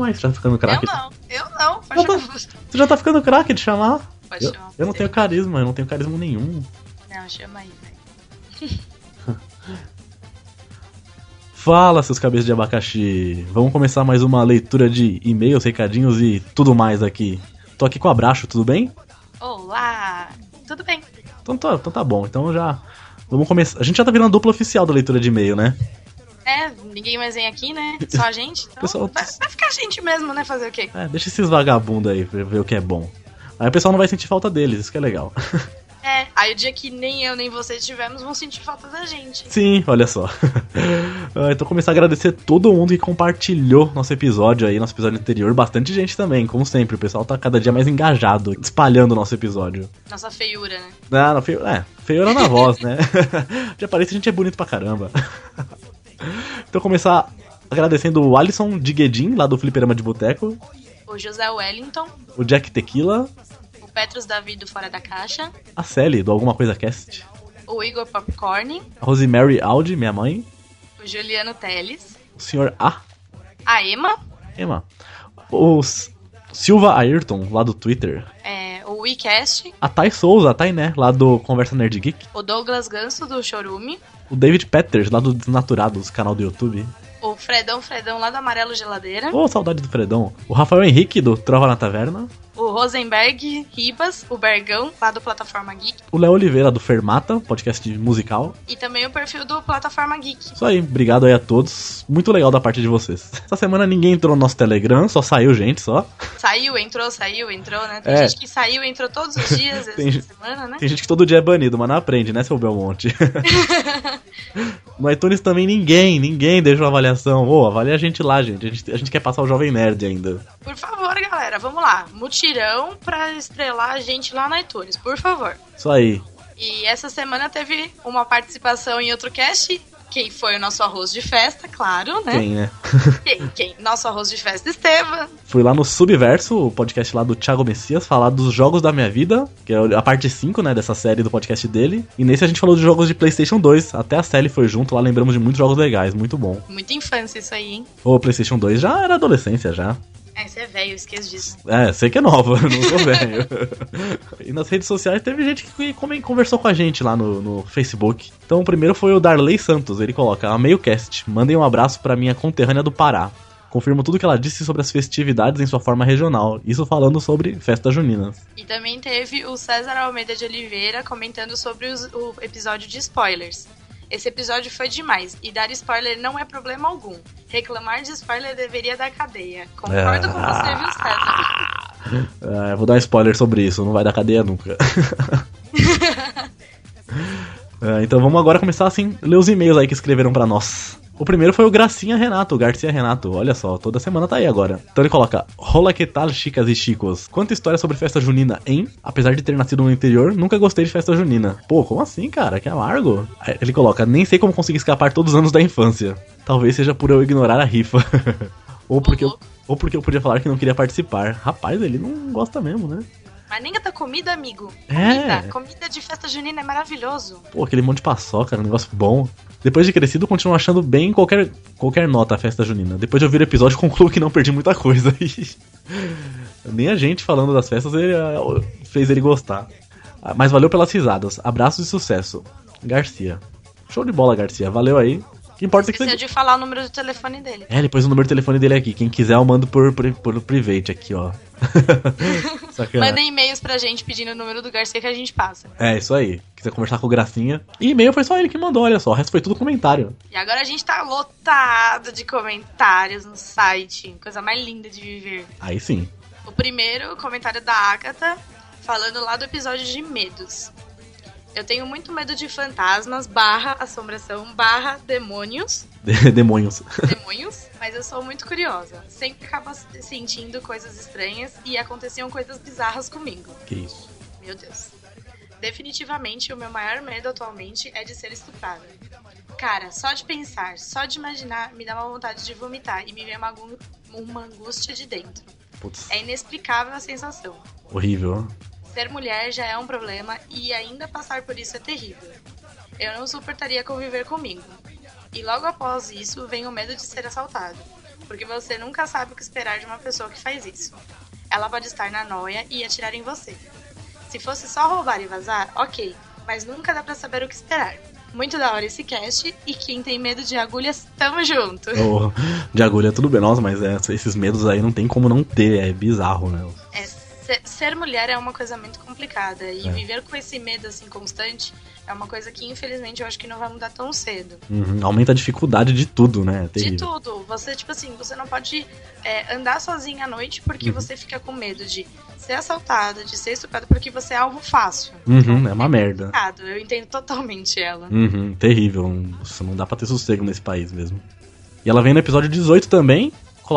Chamar isso, já tá ficando Eu craque. não, eu não. Pode Não, chamar você. Tu já tá ficando craque de chamar? Pode Eu, chamar eu não você. tenho carisma, eu não tenho carisma nenhum. Não, chama aí, velho. Fala, seus cabeças de abacaxi. Vamos começar mais uma leitura de e-mails, recadinhos e tudo mais aqui. Tô aqui com o Abraço, tudo bem? Olá! Tudo bem? Então tá, então tá bom, então já. Vamos começar. A gente já tá virando a dupla oficial da leitura de e-mail, né? É, ninguém mais vem aqui, né? Só a gente. Então Pessoal- vai, vai ficar a gente mesmo, né? Fazer o quê? É, deixa esses vagabundos aí pra ver o que é bom. Aí o pessoal não vai sentir falta deles, isso que é legal. É, aí o dia que nem eu nem você estivermos, vão sentir falta da gente. Sim, olha só. Ah, então começar a agradecer todo mundo que compartilhou nosso episódio aí, nosso episódio anterior. Bastante gente também, como sempre. O pessoal tá cada dia mais engajado, espalhando o nosso episódio. Nossa feiura, né? Ah, não, feio, é, feiura na voz, né? Já parece que a gente é bonito pra caramba. Então começar agradecendo o Alisson Diguedin, lá do Fliperama de Boteco, O José Wellington, o Jack Tequila, o Petrus Davi do Fora da Caixa, a Sally, do Alguma Coisa Cast, o Igor Popcorn, a Rosemary Audi, minha mãe, o Juliano Teles, o Sr. A, a Emma, Emma, o Silva Ayrton, lá do Twitter, é, o WeCast, a Thay Souza, a Tainé, lá do Conversa Nerd Geek, o Douglas Ganso do Chorume, o David Peters, lá do Desnaturados, canal do YouTube, o Fredão Fredão lá do Amarelo Geladeira. Ô, saudade do Fredão. O Rafael Henrique, do Trova na Taverna. O Rosenberg Ribas, o Bergão, lá do Plataforma Geek. O Léo Oliveira, do Fermata, podcast musical. E também o perfil do Plataforma Geek. Isso aí, obrigado aí a todos. Muito legal da parte de vocês. Essa semana ninguém entrou no nosso Telegram, só saiu gente só. Saiu, entrou, saiu, entrou, né? Tem É. gente que saiu, entrou todos os dias essa semana, né? Tem gente que todo dia é banido, mas não aprende, né, seu Belmonte? no iTunes também ninguém, ninguém deixou avaliação. Ô, avalia a gente lá, gente. A, gente. a gente quer passar o Jovem Nerd ainda. Por favor, galera, vamos lá. Mutirão pra estrelar a gente lá no iTunes, por favor. Isso aí. E essa semana teve uma participação em outro cast. Quem foi o nosso arroz de festa, claro, né? Quem, né? Quem? Quem? Nosso arroz de festa, Estevam. Fui lá no Subverso, o podcast lá do Thiago Messias, falar dos jogos da minha vida, que é a parte 5, né, dessa série do podcast dele. E nesse a gente falou de jogos de PlayStation 2. Até a Sally foi junto, lá lembramos de muitos jogos legais, muito bom. Muita infância isso aí, hein? O PlayStation 2 já era adolescência já. É, você é velho, esqueço disso. É, sei que é nova, não sou velho. e nas redes sociais teve gente que conversou com a gente lá no, no Facebook. Então o primeiro foi o Darley Santos, ele coloca, a meio cast, mandem um abraço pra minha conterrânea do Pará. Confirmo tudo que ela disse sobre as festividades em sua forma regional, isso falando sobre festas juninas. E também teve o César Almeida de Oliveira comentando sobre os- o episódio de spoilers. Esse episódio foi demais, e dar spoiler não é problema algum. Reclamar de spoiler deveria dar cadeia. Concordo com você, viu, César? Ah, eu vou dar um spoiler sobre isso, não vai dar cadeia nunca. Ah, então vamos agora começar assim, ler os e-mails aí que escreveram pra nós. O primeiro foi o Gracinha Renato, o Garcia Renato. Olha só, toda semana tá aí agora. Então ele coloca: Rola que tal, chicas e chicos? Quanta história sobre festa junina, hein? Apesar de ter nascido no interior, nunca gostei de festa junina. Pô, como assim, cara? Que amargo. Aí Ele coloca: Nem sei como consegui escapar todos os anos da infância. Talvez seja por eu ignorar a rifa. ou, porque eu, ou porque eu podia falar que não queria participar. Rapaz, ele não gosta mesmo, né? Mas nem da comida, amigo. É. Comida, comida de festa junina é maravilhoso. Pô, aquele monte de paçoca, um negócio bom. Depois de crescido, continuo achando bem qualquer, qualquer nota a festa junina. Depois de ouvir o episódio, concluo que não perdi muita coisa. Nem a gente falando das festas ele, ah, fez ele gostar. Ah, Mas valeu pelas risadas. Abraços e sucesso. Garcia. Show de bola, Garcia. Valeu aí. Que importa é que Esqueceu você... de falar o número do telefone dele. É, ele pôs o número de telefone dele aqui. Quem quiser, eu mando por, por, por private aqui, ó. Mandem e-mails pra gente pedindo o número do Garcia que a gente passa. É, isso aí. Quiser conversar com o Gracinha. E e-mail foi só ele que mandou, olha só. O resto foi tudo comentário. E agora a gente tá lotado de comentários no site. Coisa mais linda de viver. Aí sim. O primeiro, comentário da Agatha, falando lá do episódio de medos. Eu tenho muito medo de fantasmas, barra assombração, barra demônios, Demônios. demônios, mas eu sou muito curiosa. Sempre acabo sentindo coisas estranhas e aconteciam coisas bizarras comigo. Que isso. Meu Deus. Definitivamente, o meu maior medo atualmente é de ser estuprada. Cara, só de pensar, só de imaginar, me dá uma vontade de vomitar e me vem uma, uma angústia de dentro. Putz, É inexplicável a sensação. horrível. Ser mulher já é um problema e ainda passar por isso é terrível. Eu não suportaria conviver comigo. E logo após isso vem o medo de ser assaltado, porque você nunca sabe o que esperar de uma pessoa que faz isso. Ela pode estar na noia e atirar em você. Se fosse só roubar e vazar, ok, mas nunca dá pra saber o que esperar. Muito da hora esse cast e quem tem medo de agulhas, tamo junto. Ô, de agulha tudo bem, nossa, mas é, esses medos aí não tem como não ter, é bizarro, né? É, ser, ser mulher é uma coisa muito complicada e É. viver com esse medo assim constante é uma coisa que infelizmente eu acho que não vai mudar tão cedo. Uhum, aumenta a dificuldade de tudo, né? É De tudo, você tipo assim, você não pode é, andar sozinha à noite porque Uhum. você fica com medo de ser assaltada, de ser estuprada porque você é algo fácil. Uhum, é uma merda. Complicado, Eu entendo totalmente ela. Uhum, terrível. Nossa, não dá pra ter sossego nesse país mesmo. E ela vem no episódio 18 também.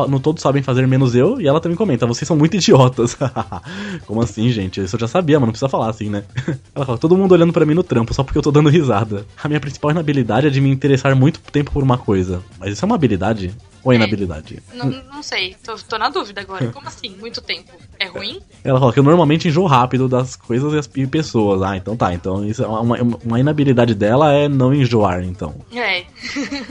No Todos Sabem Fazer Menos Eu. E ela também comenta: Vocês são muito idiotas. Como assim, gente? Isso eu já sabia, mas não precisa falar assim, né? Ela fala: Todo mundo olhando pra mim no trampo só porque eu tô dando risada. A minha principal inabilidade é de me interessar muito tempo por uma coisa. Mas isso é uma habilidade? Ou é inabilidade? Não, não sei, tô, tô na dúvida agora. Como assim? Muito tempo. É ruim? Ela fala que eu normalmente enjoo rápido das coisas e as- e pessoas. Ah, então tá. Então isso é uma, uma inabilidade dela é não enjoar, então. É.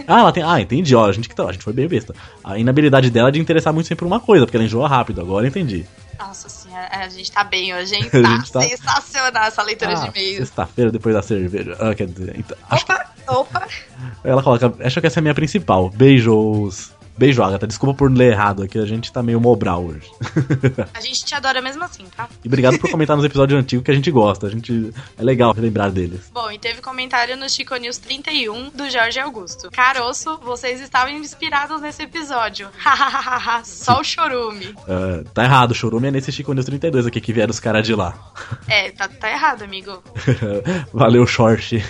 Ah, ela tem. Ah, entendi. Ó, a gente que tá. A gente foi bem besta. A inabilidade dela é de interessar muito sempre por uma coisa, porque ela enjoa rápido. Agora entendi. Nossa senhora, a gente tá bem hoje, hein? A Tá, gente tá- sensacional essa leitura Ah, de e-mails. Sexta-feira depois da cerveja. Ah, quer dizer. Então, que, Opa! Opa! Ela coloca, acho que essa é a minha principal. Beijos. Beijo, Agatha. Desculpa por ler errado aqui, a gente tá meio mobral hoje. A gente te adora mesmo assim, tá? E obrigado por comentar nos episódios antigos que a gente gosta. A gente é legal relembrar deles. Bom, e teve comentário no Chico News 31 do Jorge Augusto. Caroço, vocês estavam inspirados nesse episódio. Hahaha, só o chorume. Ah, tá errado, Chorume é nesse Chico News 32 aqui que vieram os caras de lá. É, tá, tá errado, amigo. Valeu, short.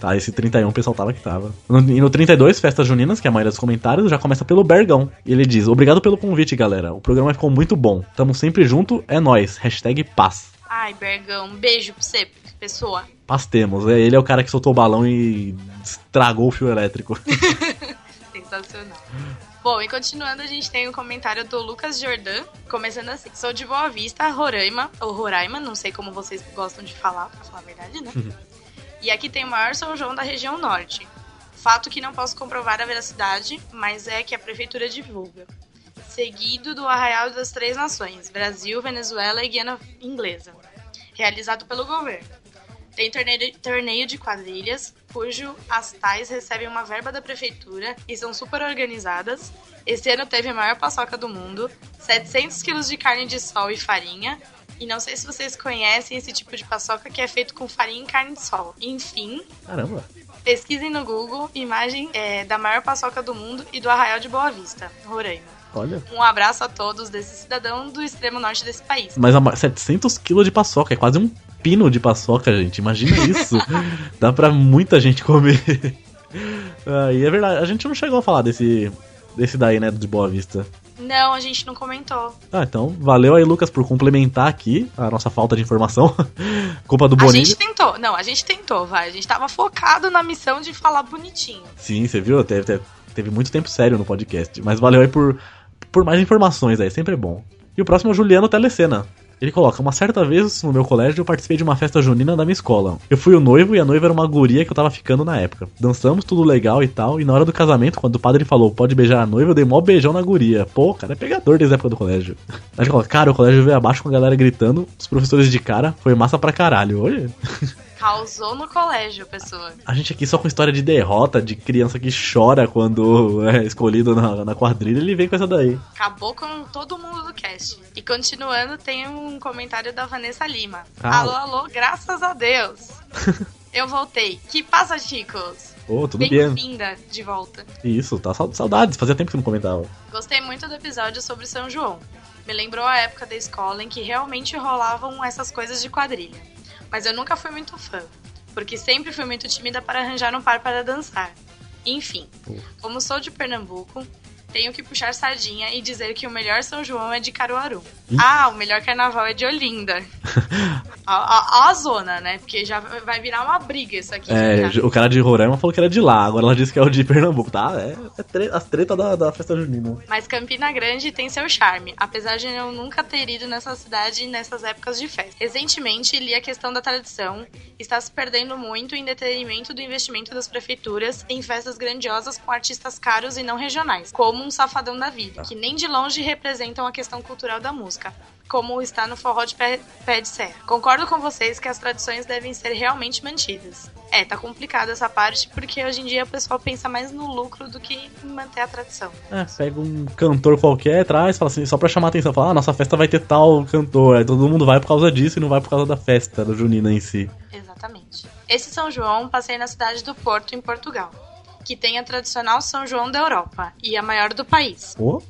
Tá, esse 31 o pessoal tava que tava. No, e no 32, Festas Juninas, que é a maioria dos comentários, já começa pelo Bergão. E ele diz: Obrigado pelo convite, galera. O programa ficou muito bom. Tamo sempre junto, é nóis. Hashtag paz. Ai, Bergão, um beijo pra você, pessoa. Paz temos. É, Ele é o cara que soltou o balão e estragou o fio elétrico. Sensacional. Bom, e continuando, a gente tem o comentário do Lucas Jordan, começando assim. Sou de Boa Vista, Roraima, ou Roraima, não sei como vocês gostam de falar, pra falar a verdade, né? E aqui tem o maior São João da região norte. Fato que não posso comprovar a veracidade, mas é que a prefeitura divulga. Seguido do Arraial das Três Nações, Brasil, Venezuela e Guiana Inglesa. Realizado pelo governo. Tem torneio, de quadrilhas, cujo as tais recebem uma verba da prefeitura e são super organizadas. Esse ano teve a maior paçoca do mundo, 700 quilos de carne de sol e farinha. E não sei se vocês conhecem esse tipo de paçoca que é feito com farinha e carne de sol. Enfim, Caramba. pesquisem no Google imagem é, da maior paçoca do mundo e do Arraial de Boa Vista, Roraima. Olha. Um abraço a todos desse cidadão do extremo norte desse país. Mas a ma- 700 quilos de paçoca, é quase um pino de paçoca, gente. Imagina isso. Dá pra muita gente comer. Ah, e é verdade, a gente não chegou a falar desse, desse daí, né, de Boa Vista. Não, a gente não comentou. Ah, então, valeu aí, Lucas, por complementar aqui a nossa falta de informação. Culpa do A Bonilha. gente tentou. Não, a gente tentou, vai. A gente tava focado na missão de falar bonitinho. Sim, você viu? Teve, teve, teve muito tempo sério no podcast. Mas valeu aí por, por mais informações aí, sempre é bom. E o próximo é o Juliano Telecena. Ele coloca, uma certa vez no meu colégio eu participei de uma festa junina da minha escola. Eu fui o noivo e a noiva era uma guria que eu tava ficando na época. Dançamos, tudo legal e tal, e na hora do casamento, quando o padre falou, pode beijar a noiva, eu dei mó beijão na guria. Pô, cara, é pegador desde a época do colégio. Aí ele coloca, cara, o colégio veio abaixo com a galera gritando, os professores de cara, foi massa pra caralho. Olha, Causou no colégio, pessoa. a gente aqui só com história de derrota, de criança que chora quando é escolhido na, na quadrilha, ele vem com essa daí. Acabou com todo mundo do cast. E continuando, tem um comentário da Vanessa Lima. Ah. Alô, alô, graças a Deus. Eu voltei. Que passa, chicos? Ô, tudo bem. Bem-vinda de volta. Isso, tá sa- saudades, fazia tempo que não comentava. Gostei muito do episódio sobre São João. Me lembrou a época da escola em que realmente rolavam essas coisas de quadrilha. Mas eu nunca fui muito fã, porque sempre fui muito tímida para arranjar um par para dançar. Enfim, como sou de Pernambuco, tenho que puxar sardinha e dizer que o melhor São João é de Caruaru. Ah, o melhor carnaval é de Olinda. a, a, a zona, né? Porque já vai virar uma briga isso aqui. É, já. o cara de Roraima falou que era de lá, agora ela disse que é o de Pernambuco, tá? É, é tre- as tretas da, da festa junina. Mas Campina Grande tem seu charme, apesar de eu nunca ter ido nessa cidade nessas épocas de festa. Recentemente li a questão da tradição, está se perdendo muito em detrimento do investimento das prefeituras em festas grandiosas com artistas caros e não regionais, como um Safadão da Vida, que nem de longe representam a questão cultural da música. Como está no forró de pé, pé de serra. Concordo com vocês que as tradições devem ser realmente mantidas. É, tá complicado essa parte, porque hoje em dia o pessoal pensa mais no lucro do que em manter a tradição. É, pega um cantor qualquer, traz, fala assim, só pra chamar a atenção, fala, ah, nossa festa vai ter tal cantor. Aí todo mundo vai por causa disso e não vai por causa da festa, da junina em si. Exatamente. Esse São João passei na cidade do Porto, em Portugal, que tem a tradicional São João da Europa e a maior do país. Pô,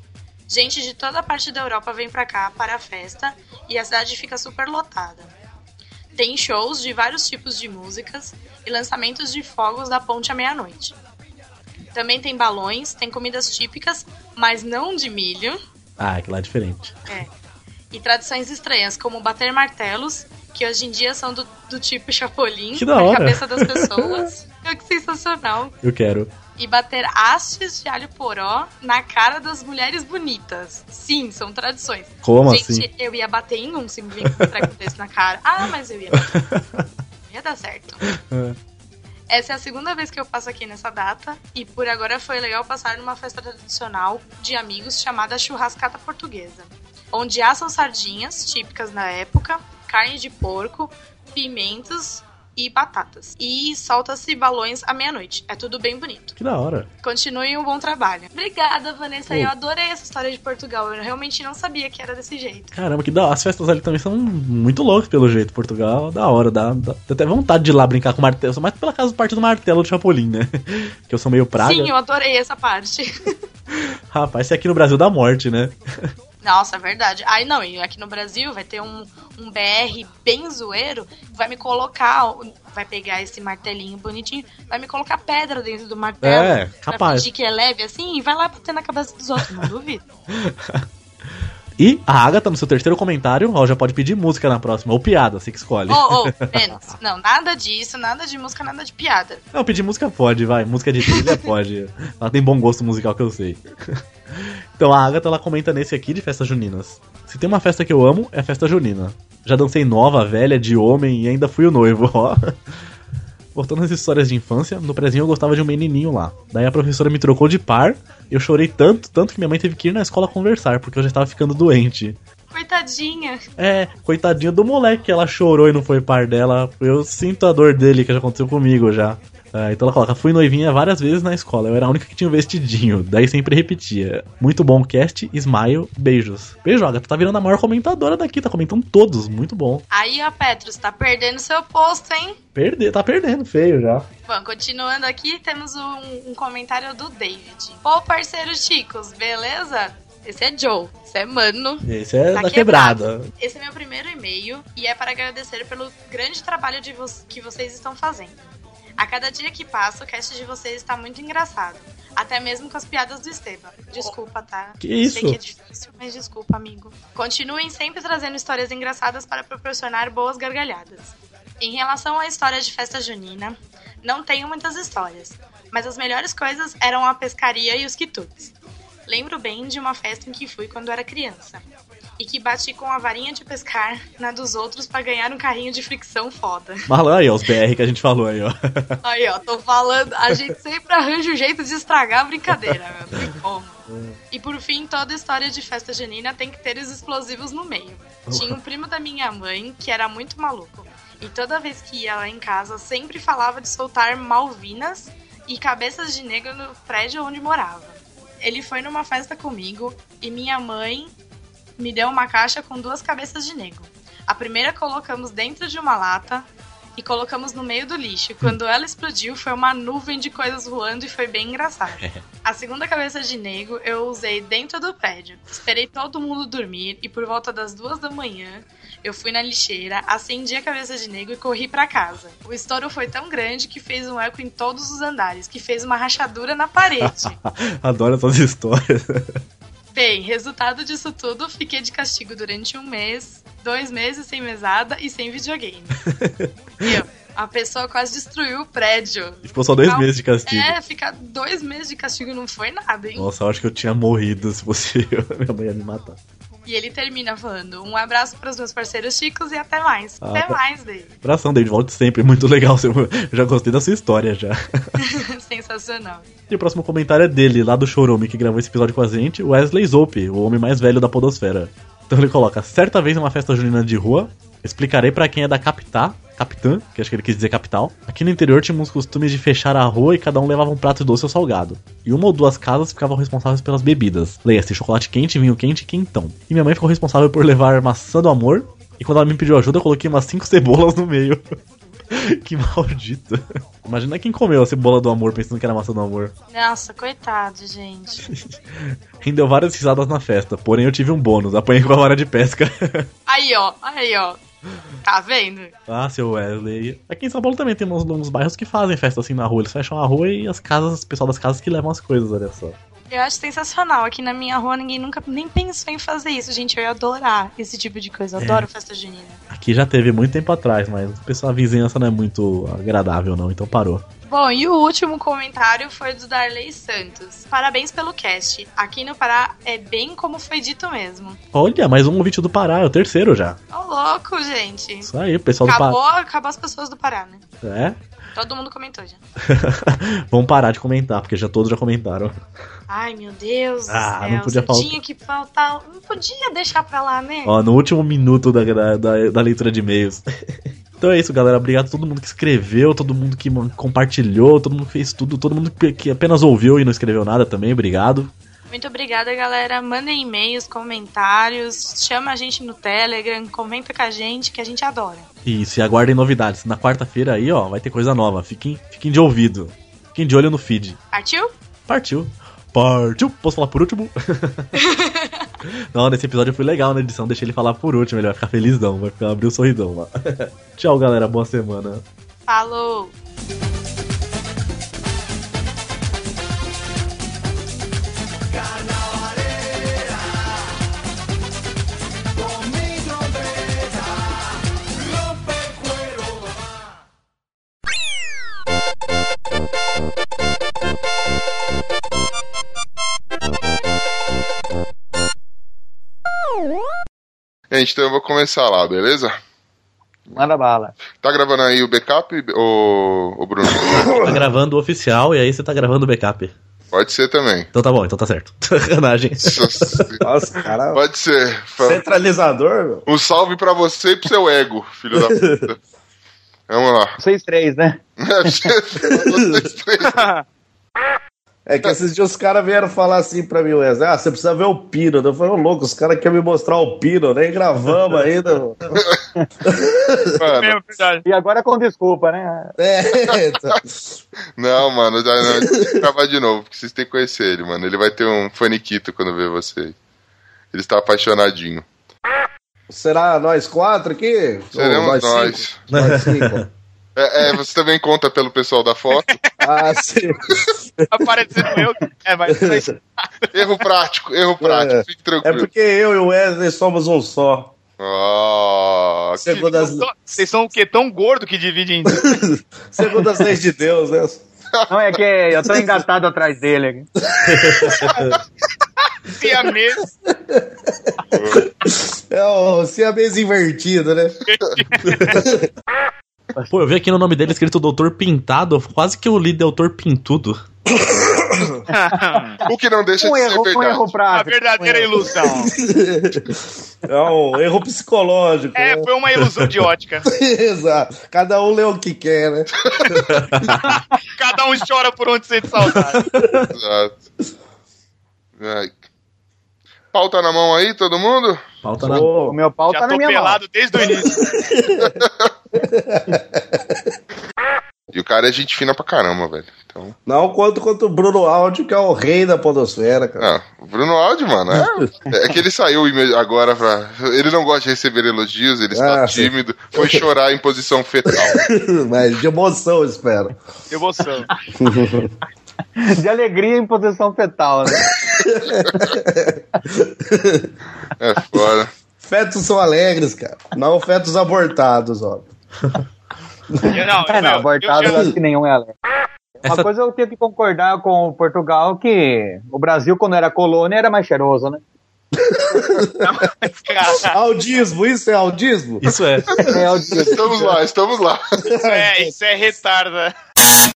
Gente de toda parte da Europa vem pra cá para a festa e a cidade fica super lotada. Tem shows de vários tipos de músicas e lançamentos de fogos da ponte à meia-noite. Também tem balões, tem comidas típicas, mas não de milho. ah, aquilo lá é diferente. É. E tradições estranhas, como bater martelos, que hoje em dia são do, do tipo chapolim Que na cabeça das pessoas. É que sensacional. Eu quero. E bater hastes de alho poró na cara das mulheres bonitas. Sim, são tradições. Como Gente, assim? eu ia bater em um se me vir com um treco desse na cara. Ah, mas eu ia bater. Ia dar certo. É. Essa é a segunda vez que eu passo aqui nessa data e por agora foi legal passar numa festa tradicional de amigos chamada churrascata portuguesa, onde assam sardinhas típicas da época, carne de porco, pimentos e batatas. E solta-se balões à meia-noite. É tudo bem bonito. Que da hora. Continuem um bom trabalho. Obrigada, Vanessa. Oh. Eu adorei essa história de Portugal. Eu realmente não sabia que era desse jeito. Caramba, que da hora. As festas ali também são muito loucas pelo jeito. Portugal, da hora. Dá, dá, dá até vontade de ir lá brincar com o martelo. Só mais pela casa do parte do martelo do Chapolin, né? que eu sou meio praga. Sim, eu adorei essa parte. Rapaz, se aqui no Brasil dá morte, né? Nossa, é verdade. Aí não, e aqui no Brasil vai ter um, um BR bem zoeiro, vai me colocar, vai pegar esse martelinho bonitinho, vai me colocar pedra dentro do martelo. É, capaz. fingir que é leve assim e vai lá bater na cabeça dos outros, não duvido. E a Agatha, no seu terceiro comentário, ó, já pode pedir música na próxima, ou piada, você que escolhe. Ô, ô, menos. Não, nada disso, nada de música, nada de piada. Não, pedir música pode, vai. Música de trilha pode. Ela tem bom gosto musical que eu sei. Então a Agatha, ela comenta nesse aqui de festas juninas. Se tem uma festa que eu amo, é a festa junina. Já dancei nova, velha, de homem e ainda fui o noivo, ó. Voltando às histórias de infância, no prezinho eu gostava de um menininho lá. Daí a professora me trocou de par, eu chorei tanto, tanto que minha mãe teve que ir na escola conversar, porque eu já estava ficando doente. Coitadinha. É, coitadinho do moleque que ela chorou e não foi par dela. Eu sinto a dor dele que já aconteceu comigo já. É, então ela coloca, fui noivinha várias vezes na escola. Eu era a única que tinha um vestidinho. Daí sempre repetia. Muito bom cast, smile, beijos. Beijo, Agatha. Tá virando a maior comentadora daqui, tá comentando todos. Muito bom. Aí, ó, Petros, tá perdendo seu posto, hein? Perder, tá perdendo, feio já. Bom, continuando aqui, temos um, um comentário do David. Ô, parceiro Chicos, beleza? Esse é Joe, esse é Mano. Esse é Tá da quebrado. quebrada. Esse é meu primeiro e-mail e é para agradecer pelo grande trabalho vo que vocês estão fazendo. A cada dia que passa, o cast de vocês está muito engraçado. Até mesmo com as piadas do Esteban. Desculpa, tá? Que isso? Sei que é difícil, mas desculpa, amigo. Continuem sempre trazendo histórias engraçadas para proporcionar boas gargalhadas. Em relação à história de festa junina, não tenho muitas histórias, mas as melhores coisas eram a pescaria e os quitutes. Lembro bem de uma festa em que fui quando era criança. E que bati com a varinha de pescar na dos outros pra ganhar um carrinho de fricção foda. Malan aí, ó, os BR que a gente falou aí, ó. Aí, ó, tô falando. A gente sempre arranja um jeito de estragar a brincadeira, meu. Não tem como. E por fim, toda história de festa junina tem que ter os explosivos no meio. Tinha um primo da minha mãe que era muito maluco. E toda vez que ia lá em casa, sempre falava de soltar malvinas e cabeças de negro no prédio onde morava. Ele foi numa festa comigo e minha mãe me deu uma caixa com duas cabeças de negro. A primeira colocamos dentro de uma lata e colocamos no meio do lixo. Quando ela explodiu, foi uma nuvem de coisas voando e foi bem engraçado. A segunda cabeça de nego eu usei dentro do prédio. Esperei todo mundo dormir e por volta das duas da manhã eu fui na lixeira, acendi a cabeça de nego e corri pra casa. O estouro foi tão grande que fez um eco em todos os andares, que fez uma rachadura na parede. Adoro essas histórias. Bem, resultado disso tudo, fiquei de castigo durante um mês, dois meses sem mesada e sem videogame. A pessoa quase destruiu o prédio. Ficou só dois meses de castigo. É, ficar dois meses de castigo não foi nada, hein? Nossa, eu acho que eu tinha morrido se fosse eu. Minha mãe ia me matar. E ele termina falando: um abraço para os meus parceiros chicos e até mais. Ah, até tá. mais, Dave. Abração, David, volte sempre. Muito legal. Eu já gostei da sua história já. Sensacional. E o próximo comentário é dele, lá do Chorome, que gravou esse episódio com a gente, Wesley Zope, o homem mais velho da podosfera. Então ele coloca, certa vez em uma festa junina de rua, explicarei pra quem é da capitá, capitã, que acho que ele quis dizer capital, aqui no interior tínhamos costumes de fechar a rua e cada um levava um prato doce ou salgado. E uma ou duas casas ficavam responsáveis pelas bebidas. Leia-se chocolate quente, vinho quente e quentão. E minha mãe ficou responsável por levar maçã do amor, e quando ela me pediu ajuda eu coloquei umas cinco cebolas no meio. que maldito. Imagina quem comeu a cebola do amor pensando que era maçã do amor. Nossa, coitado, gente. Rendeu várias risadas na festa, porém eu tive um bônus, apanhei com a vara de pesca. Aí, ó, aí, ó. Tá vendo? ah, seu Wesley. Aqui em São Paulo também tem uns, uns bairros que fazem festa assim na rua. Eles fecham a rua e as casas, o pessoal das casas que levam as coisas, olha só. Eu acho sensacional. Aqui na minha rua ninguém nunca nem pensou em fazer isso, gente. Eu ia adorar esse tipo de coisa. Eu É. adoro festa junina. Aqui já teve muito tempo atrás, mas o pessoal, a vizinhança não é muito agradável, não, então parou. Bom, e o último comentário foi do Darley Santos. Parabéns pelo cast. Aqui no Pará é bem como foi dito mesmo. Olha, mais um ouvinte do Pará, é o terceiro já. Ô, louco, gente. Isso aí, o pessoal Acabou, do acabou as pessoas do Pará, né? Pará. É? Todo mundo comentou já. Vamos parar de comentar, porque já todos já comentaram. Ai, meu Deus Ah, não podia faltar. Tinha que faltar. Não podia deixar pra lá, né? Ó, no último minuto da, da, da, leitura de e-mails. Então é isso, galera. Obrigado a todo mundo que escreveu, todo mundo que compartilhou, todo mundo que fez tudo, todo mundo que apenas ouviu e não escreveu nada também. Obrigado. Muito obrigada, galera. Mandem e-mails, comentários, chama a gente no Telegram, comenta com a gente, que a gente adora. E se aguardem novidades. Na quarta-feira aí, ó, vai ter coisa nova. Fiquem, fiquem de ouvido. Fiquem de olho no feed. Partiu? Partiu. Partiu. Posso falar por último? Não, nesse episódio foi legal na edição. Deixei ele falar por último. Ele vai ficar felizão. Vai ficar, abrir o sorridão lá. Tchau, galera. Boa semana. Falou! Gente, então eu vou começar lá, beleza? Manda bala. Tá gravando aí o backup, ô, ô Bruno? Tá gravando o oficial e aí você tá gravando o backup. Pode ser também. Então tá bom, então tá certo. Sacanagem. Nossa, cara. Pode ser. Centralizador, meu. Um salve pra você e pro seu ego, filho da puta. Vamos lá. Vocês três, né? Vocês três. É que esses dias os caras vieram falar assim pra mim, Wesley, ah, você precisa ver o Pino. Eu falei, ô louco, os caras querem me mostrar o Pino, nem gravamos ainda. mano. E agora com desculpa, né? É, então. não, mano, já não, tem que gravar de novo, porque vocês têm que conhecer ele, mano. Ele vai ter um faniquito quando ver vocês. Ele está apaixonadinho. Será nós quatro aqui? Seremos Ou nós. cinco? Nós cinco. É, é, você também conta pelo pessoal da foto. Ah, sim. Aparecendo eu. É, mas Erro prático, erro prático, É. fique É tranquilo. porque eu e o Wesley somos um só. Ah, que- Segundo as, Vocês são o quê? Tão gordo que dividem. segundo as leis de Deus, né? Não, é que eu tô engatado atrás dele a mesa. É o siamês invertido, né? Pô, eu vi aqui no nome dele escrito Doutor Pintado. Quase que eu li Doutor Pintudo. O que não deixa Um de ser erro, um verdade. erro A prático. verdadeira um ilusão. É um erro psicológico. É, né? foi uma ilusão de ótica. Exato. Cada um lê o que quer, né? Cada um chora por onde sente saudade. Exato. Pauta na mão aí, todo mundo? Pauta na. O meu pau Já tá na tô minha mão. pelado desde o início. E o cara é gente fina pra caramba, velho. Então. Não quanto quanto o Bruno Aldi, que é o rei da podosfera, cara. Não, o Bruno Aldi, mano, é, é que ele saiu agora pra. Ele não gosta de receber elogios, ele está Ah, sim. tímido. Foi chorar em posição fetal. Mas de emoção, eu espero. Emoção. De alegria em posição fetal, né? É foda. Fetos são alegres, cara. Não fetos abortados, ó. Eu, não, É, não, eu- abortado eu- eu acho que nenhum é alegre. Uma Essa- coisa eu tenho que concordar com o Portugal que o Brasil, quando era colônia, era mais cheiroso, né? Audismo, isso é audismo? Isso é. É, eu- Estamos lá, estamos lá. isso é, isso é retarda.